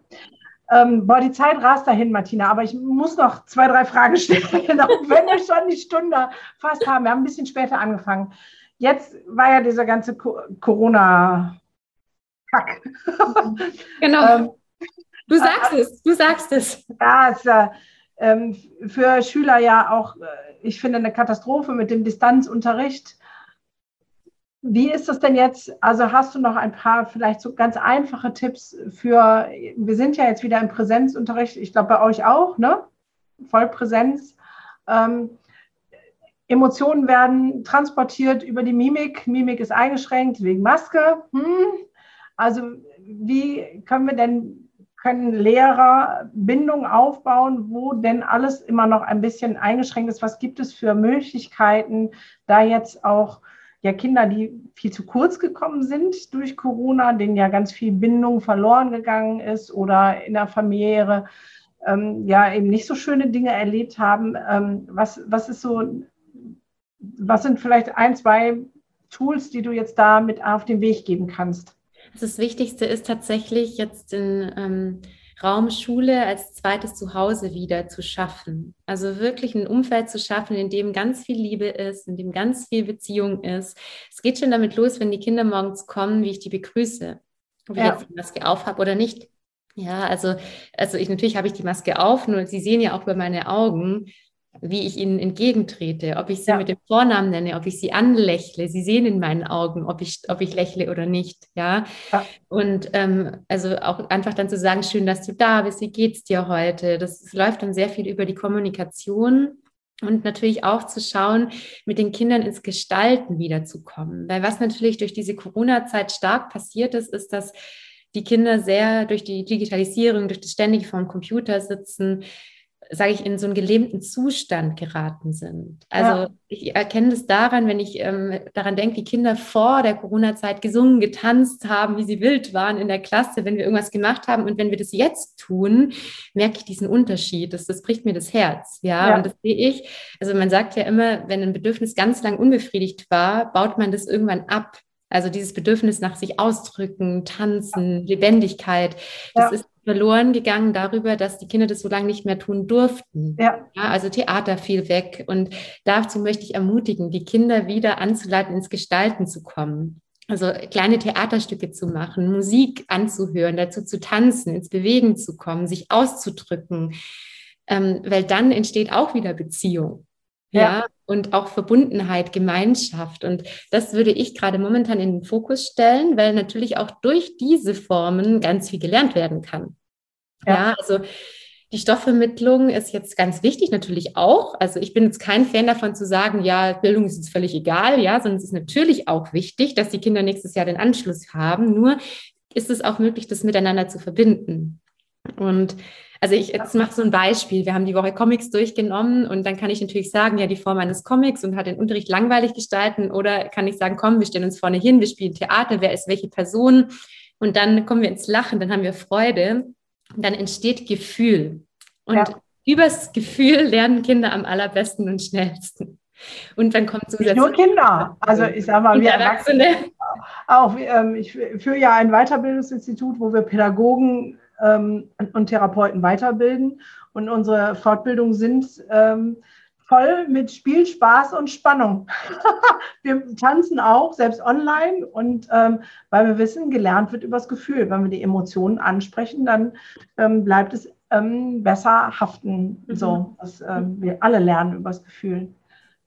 Ähm, boah, die Zeit rast dahin, Martina, aber ich muss noch zwei, drei Fragen stellen, (laughs) auch wenn wir schon die Stunde fast haben. Wir haben ein bisschen später angefangen. Jetzt war ja dieser ganze Corona-Kack. (laughs) Genau. ähm, du sagst äh, es, du sagst es. Ja, es ist äh, für Schüler ja auch, äh, ich finde, eine Katastrophe mit dem Distanzunterricht. Wie ist das denn jetzt? Also hast du noch ein paar vielleicht so ganz einfache Tipps für, wir sind ja jetzt wieder im Präsenzunterricht, ich glaube bei euch auch, ne? Vollpräsenz. Ähm, Emotionen werden transportiert über die Mimik. Mimik ist eingeschränkt wegen Maske. Hm. Also wie können wir denn, können Lehrer Bindung aufbauen, wo denn alles immer noch ein bisschen eingeschränkt ist? Was gibt es für Möglichkeiten, da jetzt auch ja Kinder, die viel zu kurz gekommen sind durch Corona, denen ja ganz viel Bindung verloren gegangen ist oder in der Familie ähm, ja eben nicht so schöne Dinge erlebt haben. Ähm, was, was ist so, was sind vielleicht ein, zwei Tools, die du jetzt da mit auf den Weg geben kannst? Das Wichtigste ist tatsächlich jetzt in ähm Raumschule als zweites Zuhause wieder zu schaffen. Also wirklich ein Umfeld zu schaffen, in dem ganz viel Liebe ist, in dem ganz viel Beziehung ist. Es geht schon damit los, wenn die Kinder morgens kommen, wie ich die begrüße. Ob ja. ich jetzt die Maske auf habe oder nicht. Ja, also, also ich natürlich habe ich die Maske auf, nur Sie sehen ja auch über meine Augen, wie ich ihnen entgegentrete, ob ich sie ja. mit dem Vornamen nenne, ob ich sie anlächle. Sie sehen in meinen Augen, ob ich, ob ich lächle oder nicht. Ja. ja. Und ähm, also auch einfach dann zu sagen, schön, dass du da bist, wie geht's dir heute? Das, das läuft dann sehr viel über die Kommunikation. Und natürlich auch zu schauen, mit den Kindern ins Gestalten wiederzukommen. Weil was natürlich durch diese Corona-Zeit stark passiert ist, ist, dass die Kinder sehr durch die Digitalisierung, durch das ständige vor dem Computer sitzen, sage ich, in so einen gelähmten Zustand geraten sind. Also ja. ich erkenne das daran, wenn ich ähm, daran denke, wie Kinder vor der Corona-Zeit gesungen, getanzt haben, wie sie wild waren in der Klasse, wenn wir irgendwas gemacht haben. Und wenn wir das jetzt tun, merke ich diesen Unterschied. Das, das bricht mir das Herz. Ja? ja, und das sehe ich. Also man sagt ja immer, wenn ein Bedürfnis ganz lang unbefriedigt war, baut man das irgendwann ab. Also dieses Bedürfnis nach sich ausdrücken, tanzen, Lebendigkeit, das ja. ist verloren gegangen darüber, dass die Kinder das so lange nicht mehr tun durften. Ja. ja. also Theater fiel weg. Und dazu möchte ich ermutigen, die Kinder wieder anzuleiten, ins Gestalten zu kommen. Also kleine Theaterstücke zu machen, Musik anzuhören, dazu zu tanzen, ins Bewegen zu kommen, sich auszudrücken, ähm, weil dann entsteht auch wieder Beziehung. Ja. ja. und auch Verbundenheit, Gemeinschaft. Und das würde ich gerade momentan in den Fokus stellen, weil natürlich auch durch diese Formen ganz viel gelernt werden kann. Ja, ja also die Stoffvermittlung ist jetzt ganz wichtig, natürlich auch. Also ich bin jetzt kein Fan davon zu sagen, ja, Bildung ist jetzt völlig egal, ja, sondern es ist natürlich auch wichtig, dass die Kinder nächstes Jahr den Anschluss haben. Nur ist es auch möglich, das miteinander zu verbinden. Und also ich jetzt mache so ein Beispiel. Wir haben die Woche Comics durchgenommen und dann kann ich natürlich sagen, ja, die Form eines Comics und hat den Unterricht langweilig gestalten oder kann ich sagen, komm, wir stellen uns vorne hin, wir spielen Theater, wer ist welche Person und dann kommen wir ins Lachen, dann haben wir Freude und dann entsteht Gefühl. Und ja. übers Gefühl lernen Kinder am allerbesten und schnellsten. Und dann kommt zusätzlich. Nicht nur Kinder. Also ich sage mal, wir Erwachsene. Auch, ähm, ich führe ja ein Weiterbildungsinstitut, wo wir Pädagogen ähm, und Therapeuten weiterbilden. Und unsere Fortbildungen sind ähm, voll mit Spiel, Spaß und Spannung. (laughs) wir tanzen auch, selbst online. Und ähm, weil wir wissen, gelernt wird übers Gefühl. Wenn wir die Emotionen ansprechen, dann ähm, bleibt es ähm, besser haften. Mhm. So, dass ähm, wir alle lernen übers Gefühl.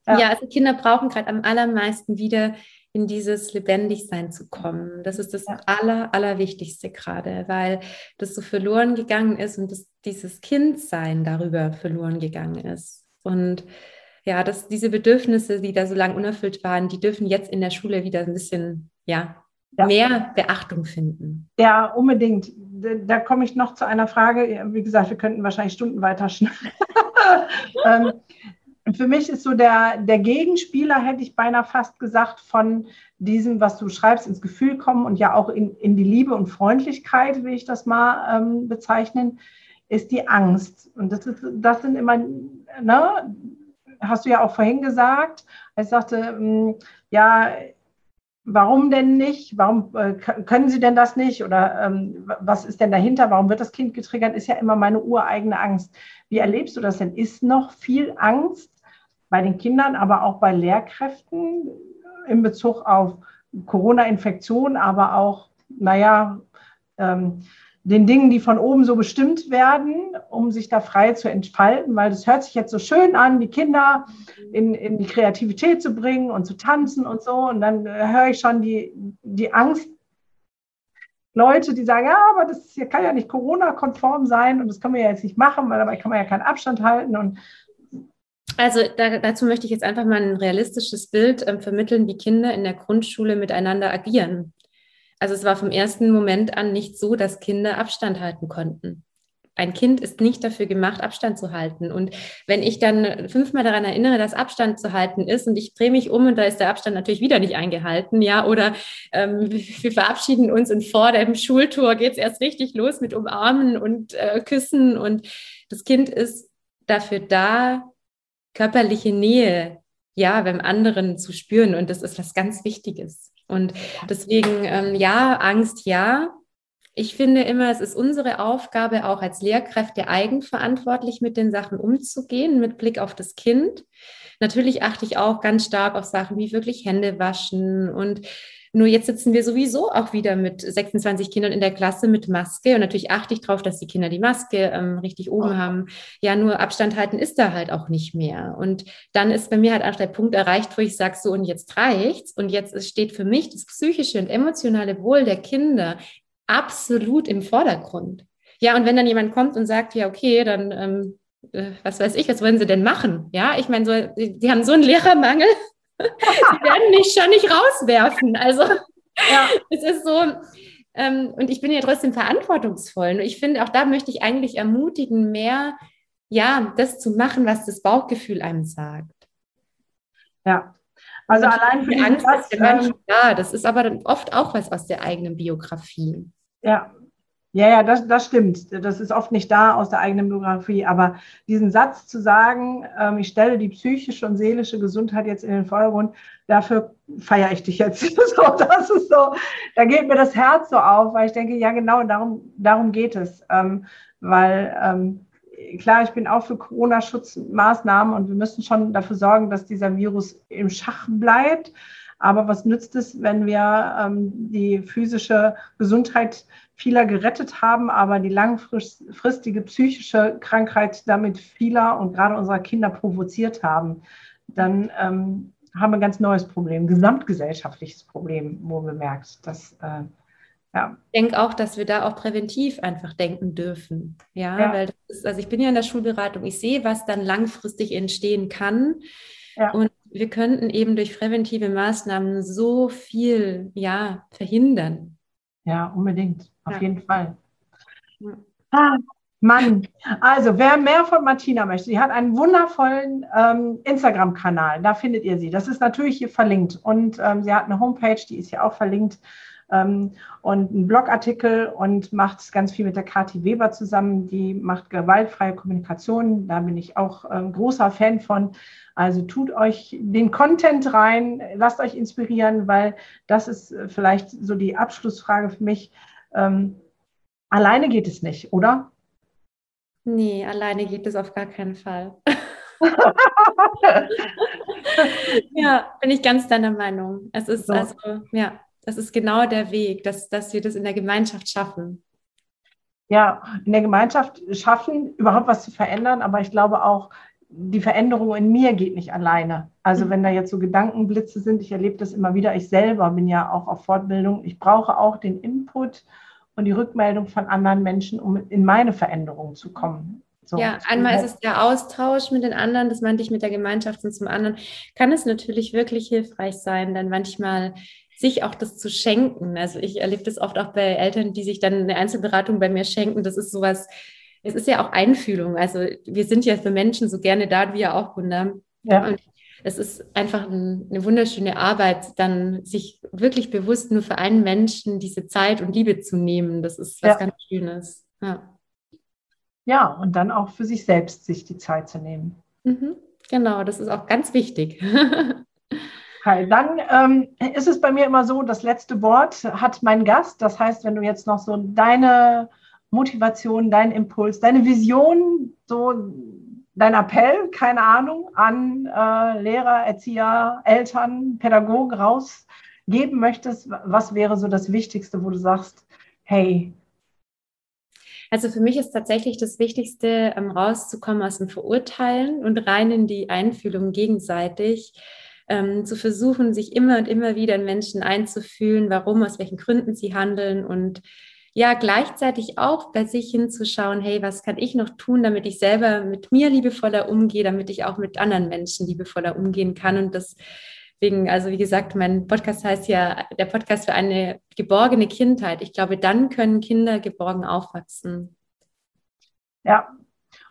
Ja, ja also Kinder brauchen gerade am allermeisten wieder in dieses Lebendigsein zu kommen. Das ist das. Aller, Allerwichtigste gerade, weil das so verloren gegangen ist und das, dieses Kindsein darüber verloren gegangen ist. Und ja, dass diese Bedürfnisse, die da so lange unerfüllt waren, die dürfen jetzt in der Schule wieder ein bisschen, ja, ja. mehr Beachtung finden. Ja, unbedingt. Da, da komme ich noch zu einer Frage. Wie gesagt, wir könnten wahrscheinlich Stunden weiter schneiden. (laughs) ähm, für mich ist so der, der Gegenspieler, hätte ich beinahe fast gesagt, von diesem, was du schreibst, ins Gefühl kommen und ja auch in, in die Liebe und Freundlichkeit, will ich das mal ähm, bezeichnen, ist die Angst. Und das, ist, das sind immer, ne, hast du ja auch vorhin gesagt, ich sagte, ähm, ja, warum denn nicht? Warum äh, können sie denn das nicht? Oder ähm, was ist denn dahinter? Warum wird das Kind getriggert? Ist ja immer meine ureigene Angst. Wie erlebst du das denn? Ist noch viel Angst bei den Kindern, aber auch bei Lehrkräften in Bezug auf Corona-Infektion, aber auch, naja, ähm, den Dingen, die von oben so bestimmt werden, um sich da frei zu entfalten, weil das hört sich jetzt so schön an, die Kinder in, in die Kreativität zu bringen und zu tanzen und so. Und dann äh, höre ich schon die, die Angst, Leute, die sagen, ja, aber das hier kann ja nicht Corona-konform sein und das können wir ja jetzt nicht machen, weil dabei kann man ja keinen Abstand halten und also da, dazu möchte ich jetzt einfach mal ein realistisches Bild äh, vermitteln, wie Kinder in der Grundschule miteinander agieren. Also es war vom ersten Moment an nicht so, dass Kinder Abstand halten konnten. Ein Kind ist nicht dafür gemacht, Abstand zu halten. Und wenn ich dann fünfmal daran erinnere, dass Abstand zu halten ist und ich drehe mich um und da ist der Abstand natürlich wieder nicht eingehalten, ja, oder ähm, (laughs) wir verabschieden uns und vor dem Schultor geht es erst richtig los mit Umarmen und äh, Küssen und das Kind ist dafür da, körperliche Nähe, ja, beim anderen zu spüren. Und das ist was ganz Wichtiges. Und deswegen, ähm, ja, Angst, ja. Ich finde immer, es ist unsere Aufgabe, auch als Lehrkräfte eigenverantwortlich mit den Sachen umzugehen, mit Blick auf das Kind. Natürlich achte ich auch ganz stark auf Sachen wie wirklich Hände waschen und nur jetzt sitzen wir sowieso auch wieder mit 26 Kindern in der Klasse mit Maske. Und natürlich achte ich darauf, dass die Kinder die Maske ähm, richtig oben oh. haben. Ja, nur Abstand halten ist da halt auch nicht mehr. Und dann ist bei mir halt auch der Punkt erreicht, wo ich sage, so und jetzt reicht's. Und jetzt steht für mich das psychische und emotionale Wohl der Kinder absolut im Vordergrund. Ja, und wenn dann jemand kommt und sagt, ja, okay, dann ähm, äh, was weiß ich, was wollen sie denn machen? Ja, ich meine, so, die haben so einen Lehrermangel. (laughs) Sie werden mich schon nicht rauswerfen. Also (laughs) ja. es ist so, ähm, und ich bin ja trotzdem verantwortungsvoll. Und ich finde, auch da möchte ich eigentlich ermutigen, mehr, ja, das zu machen, was das Bauchgefühl einem sagt. Ja. Also und allein für die Angst Platz, ist ja, das ist aber oft auch was aus der eigenen Biografie. Ja, ja, ja, das, das stimmt. Das ist oft nicht da aus der eigenen Biografie. Aber diesen Satz zu sagen, ähm, ich stelle die psychische und seelische Gesundheit jetzt in den Vordergrund, dafür feiere ich dich jetzt. (laughs) so, das ist so, da geht mir das Herz so auf, weil ich denke, ja, genau, darum, darum geht es. Ähm, weil ähm, klar, ich bin auch für Corona-Schutzmaßnahmen und wir müssen schon dafür sorgen, dass dieser Virus im Schach bleibt. Aber was nützt es, wenn wir ähm, die physische Gesundheit vieler gerettet haben, aber die langfristige psychische Krankheit damit vieler und gerade unserer Kinder provoziert haben? Dann ähm, haben wir ein ganz neues Problem, gesamtgesellschaftliches Problem, wo wir merkt, dass äh, ja. Ich denke auch, dass wir da auch präventiv einfach denken dürfen. Ja, ja. weil ist, also ich bin ja in der Schulberatung, ich sehe, was dann langfristig entstehen kann. Ja. Und wir könnten eben durch präventive Maßnahmen so viel ja, verhindern. Ja, unbedingt, auf ja. jeden Fall. Ah, Mann, also wer mehr von Martina möchte, sie hat einen wundervollen ähm, Instagram-Kanal, da findet ihr sie. Das ist natürlich hier verlinkt und ähm, sie hat eine Homepage, die ist hier auch verlinkt ähm, und einen Blogartikel und macht ganz viel mit der Kathi Weber zusammen. Die macht gewaltfreie Kommunikation, da bin ich auch ähm, großer Fan von. Also tut euch den Content rein, lasst euch inspirieren, weil das ist äh, vielleicht so die Abschlussfrage für mich. Ähm, alleine geht es nicht, oder? Nee, alleine geht es auf gar keinen Fall. (laughs) ja, bin ich ganz deiner Meinung. Es ist so. also, ja, das ist genau der Weg, dass, dass wir das in der Gemeinschaft schaffen. Ja, in der Gemeinschaft schaffen, überhaupt was zu verändern, aber ich glaube auch, die Veränderung in mir geht nicht alleine. Also mhm. wenn da jetzt so Gedankenblitze sind, ich erlebe das immer wieder, ich selber bin ja auch auf Fortbildung, ich brauche auch den Input und die Rückmeldung von anderen Menschen, um in meine Veränderung zu kommen. So, ja, einmal ist es der Austausch mit den anderen, das meinte ich mit der Gemeinschaft und zum anderen kann es natürlich wirklich hilfreich sein, dann manchmal sich auch das zu schenken. Also ich erlebe das oft auch bei Eltern, die sich dann eine Einzelberatung bei mir schenken. Das ist sowas, es ist ja auch Einfühlung. Also wir sind ja für Menschen so gerne da, wie ja auch Wunder. Ja. Und es ist einfach ein, eine wunderschöne Arbeit, dann sich wirklich bewusst nur für einen Menschen diese Zeit und Liebe zu nehmen. Das ist was ja. ganz Schönes. Ja. ja, und dann auch für sich selbst sich die Zeit zu nehmen. Mhm. Genau, das ist auch ganz wichtig. (laughs) Okay, dann ähm, ist es bei mir immer so, das letzte Wort hat mein Gast. Das heißt, wenn du jetzt noch so deine Motivation, deinen Impuls, deine Vision, so dein Appell, keine Ahnung, an äh, Lehrer, Erzieher, Eltern, Pädagogen rausgeben möchtest, was wäre so das Wichtigste, wo du sagst, hey. Also für mich ist tatsächlich das Wichtigste, ähm, rauszukommen aus dem Verurteilen und rein in die Einfühlung gegenseitig. Ähm, zu versuchen, sich immer und immer wieder in Menschen einzufühlen, warum, aus welchen Gründen sie handeln und ja gleichzeitig auch bei sich hinzuschauen, hey, was kann ich noch tun, damit ich selber mit mir liebevoller umgehe, damit ich auch mit anderen Menschen liebevoller umgehen kann. Und deswegen, also wie gesagt, mein Podcast heißt ja der Podcast für eine geborgene Kindheit. Ich glaube, dann können Kinder geborgen aufwachsen. Ja,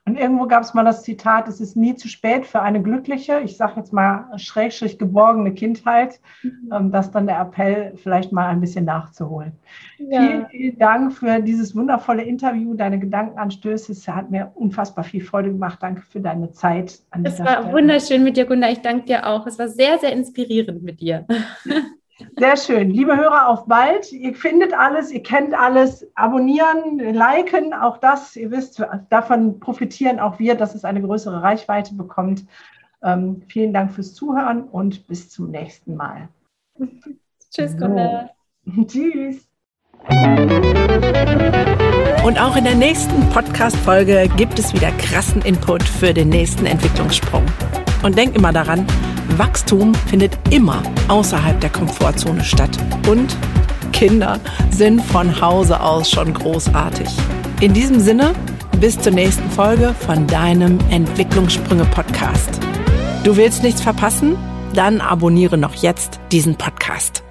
und irgendwo gab es mal das Zitat, es ist nie zu spät für eine glückliche, ich sage jetzt mal schrägstrich geborgene Kindheit, mhm. ähm, das dann der Appell, vielleicht mal ein bisschen nachzuholen. Ja. Vielen, vielen Dank für dieses wundervolle Interview, deine Gedankenanstöße. Es hat mir unfassbar viel Freude gemacht. Danke für deine Zeit. es war Stelle. wunderschön mit dir, Gunda. Ich danke dir auch. Es war sehr, sehr inspirierend mit dir. (laughs) Sehr schön. Liebe Hörer, auf bald. Ihr findet alles, ihr kennt alles. Abonnieren, liken, auch das. Ihr wisst, davon profitieren auch wir, dass es eine größere Reichweite bekommt. Ähm, vielen Dank fürs Zuhören und bis zum nächsten Mal. (laughs) Tschüss, Gunnar. (laughs) Tschüss. Und auch in der nächsten Podcast-Folge gibt es wieder krassen Input für den nächsten Entwicklungssprung. Und denk immer daran, Wachstum findet immer außerhalb der Komfortzone statt. Und Kinder sind von Hause aus schon großartig. In diesem Sinne, bis zur nächsten Folge von deinem Entwicklungssprünge-Podcast. Du willst nichts verpassen? Dann abonniere noch jetzt diesen Podcast.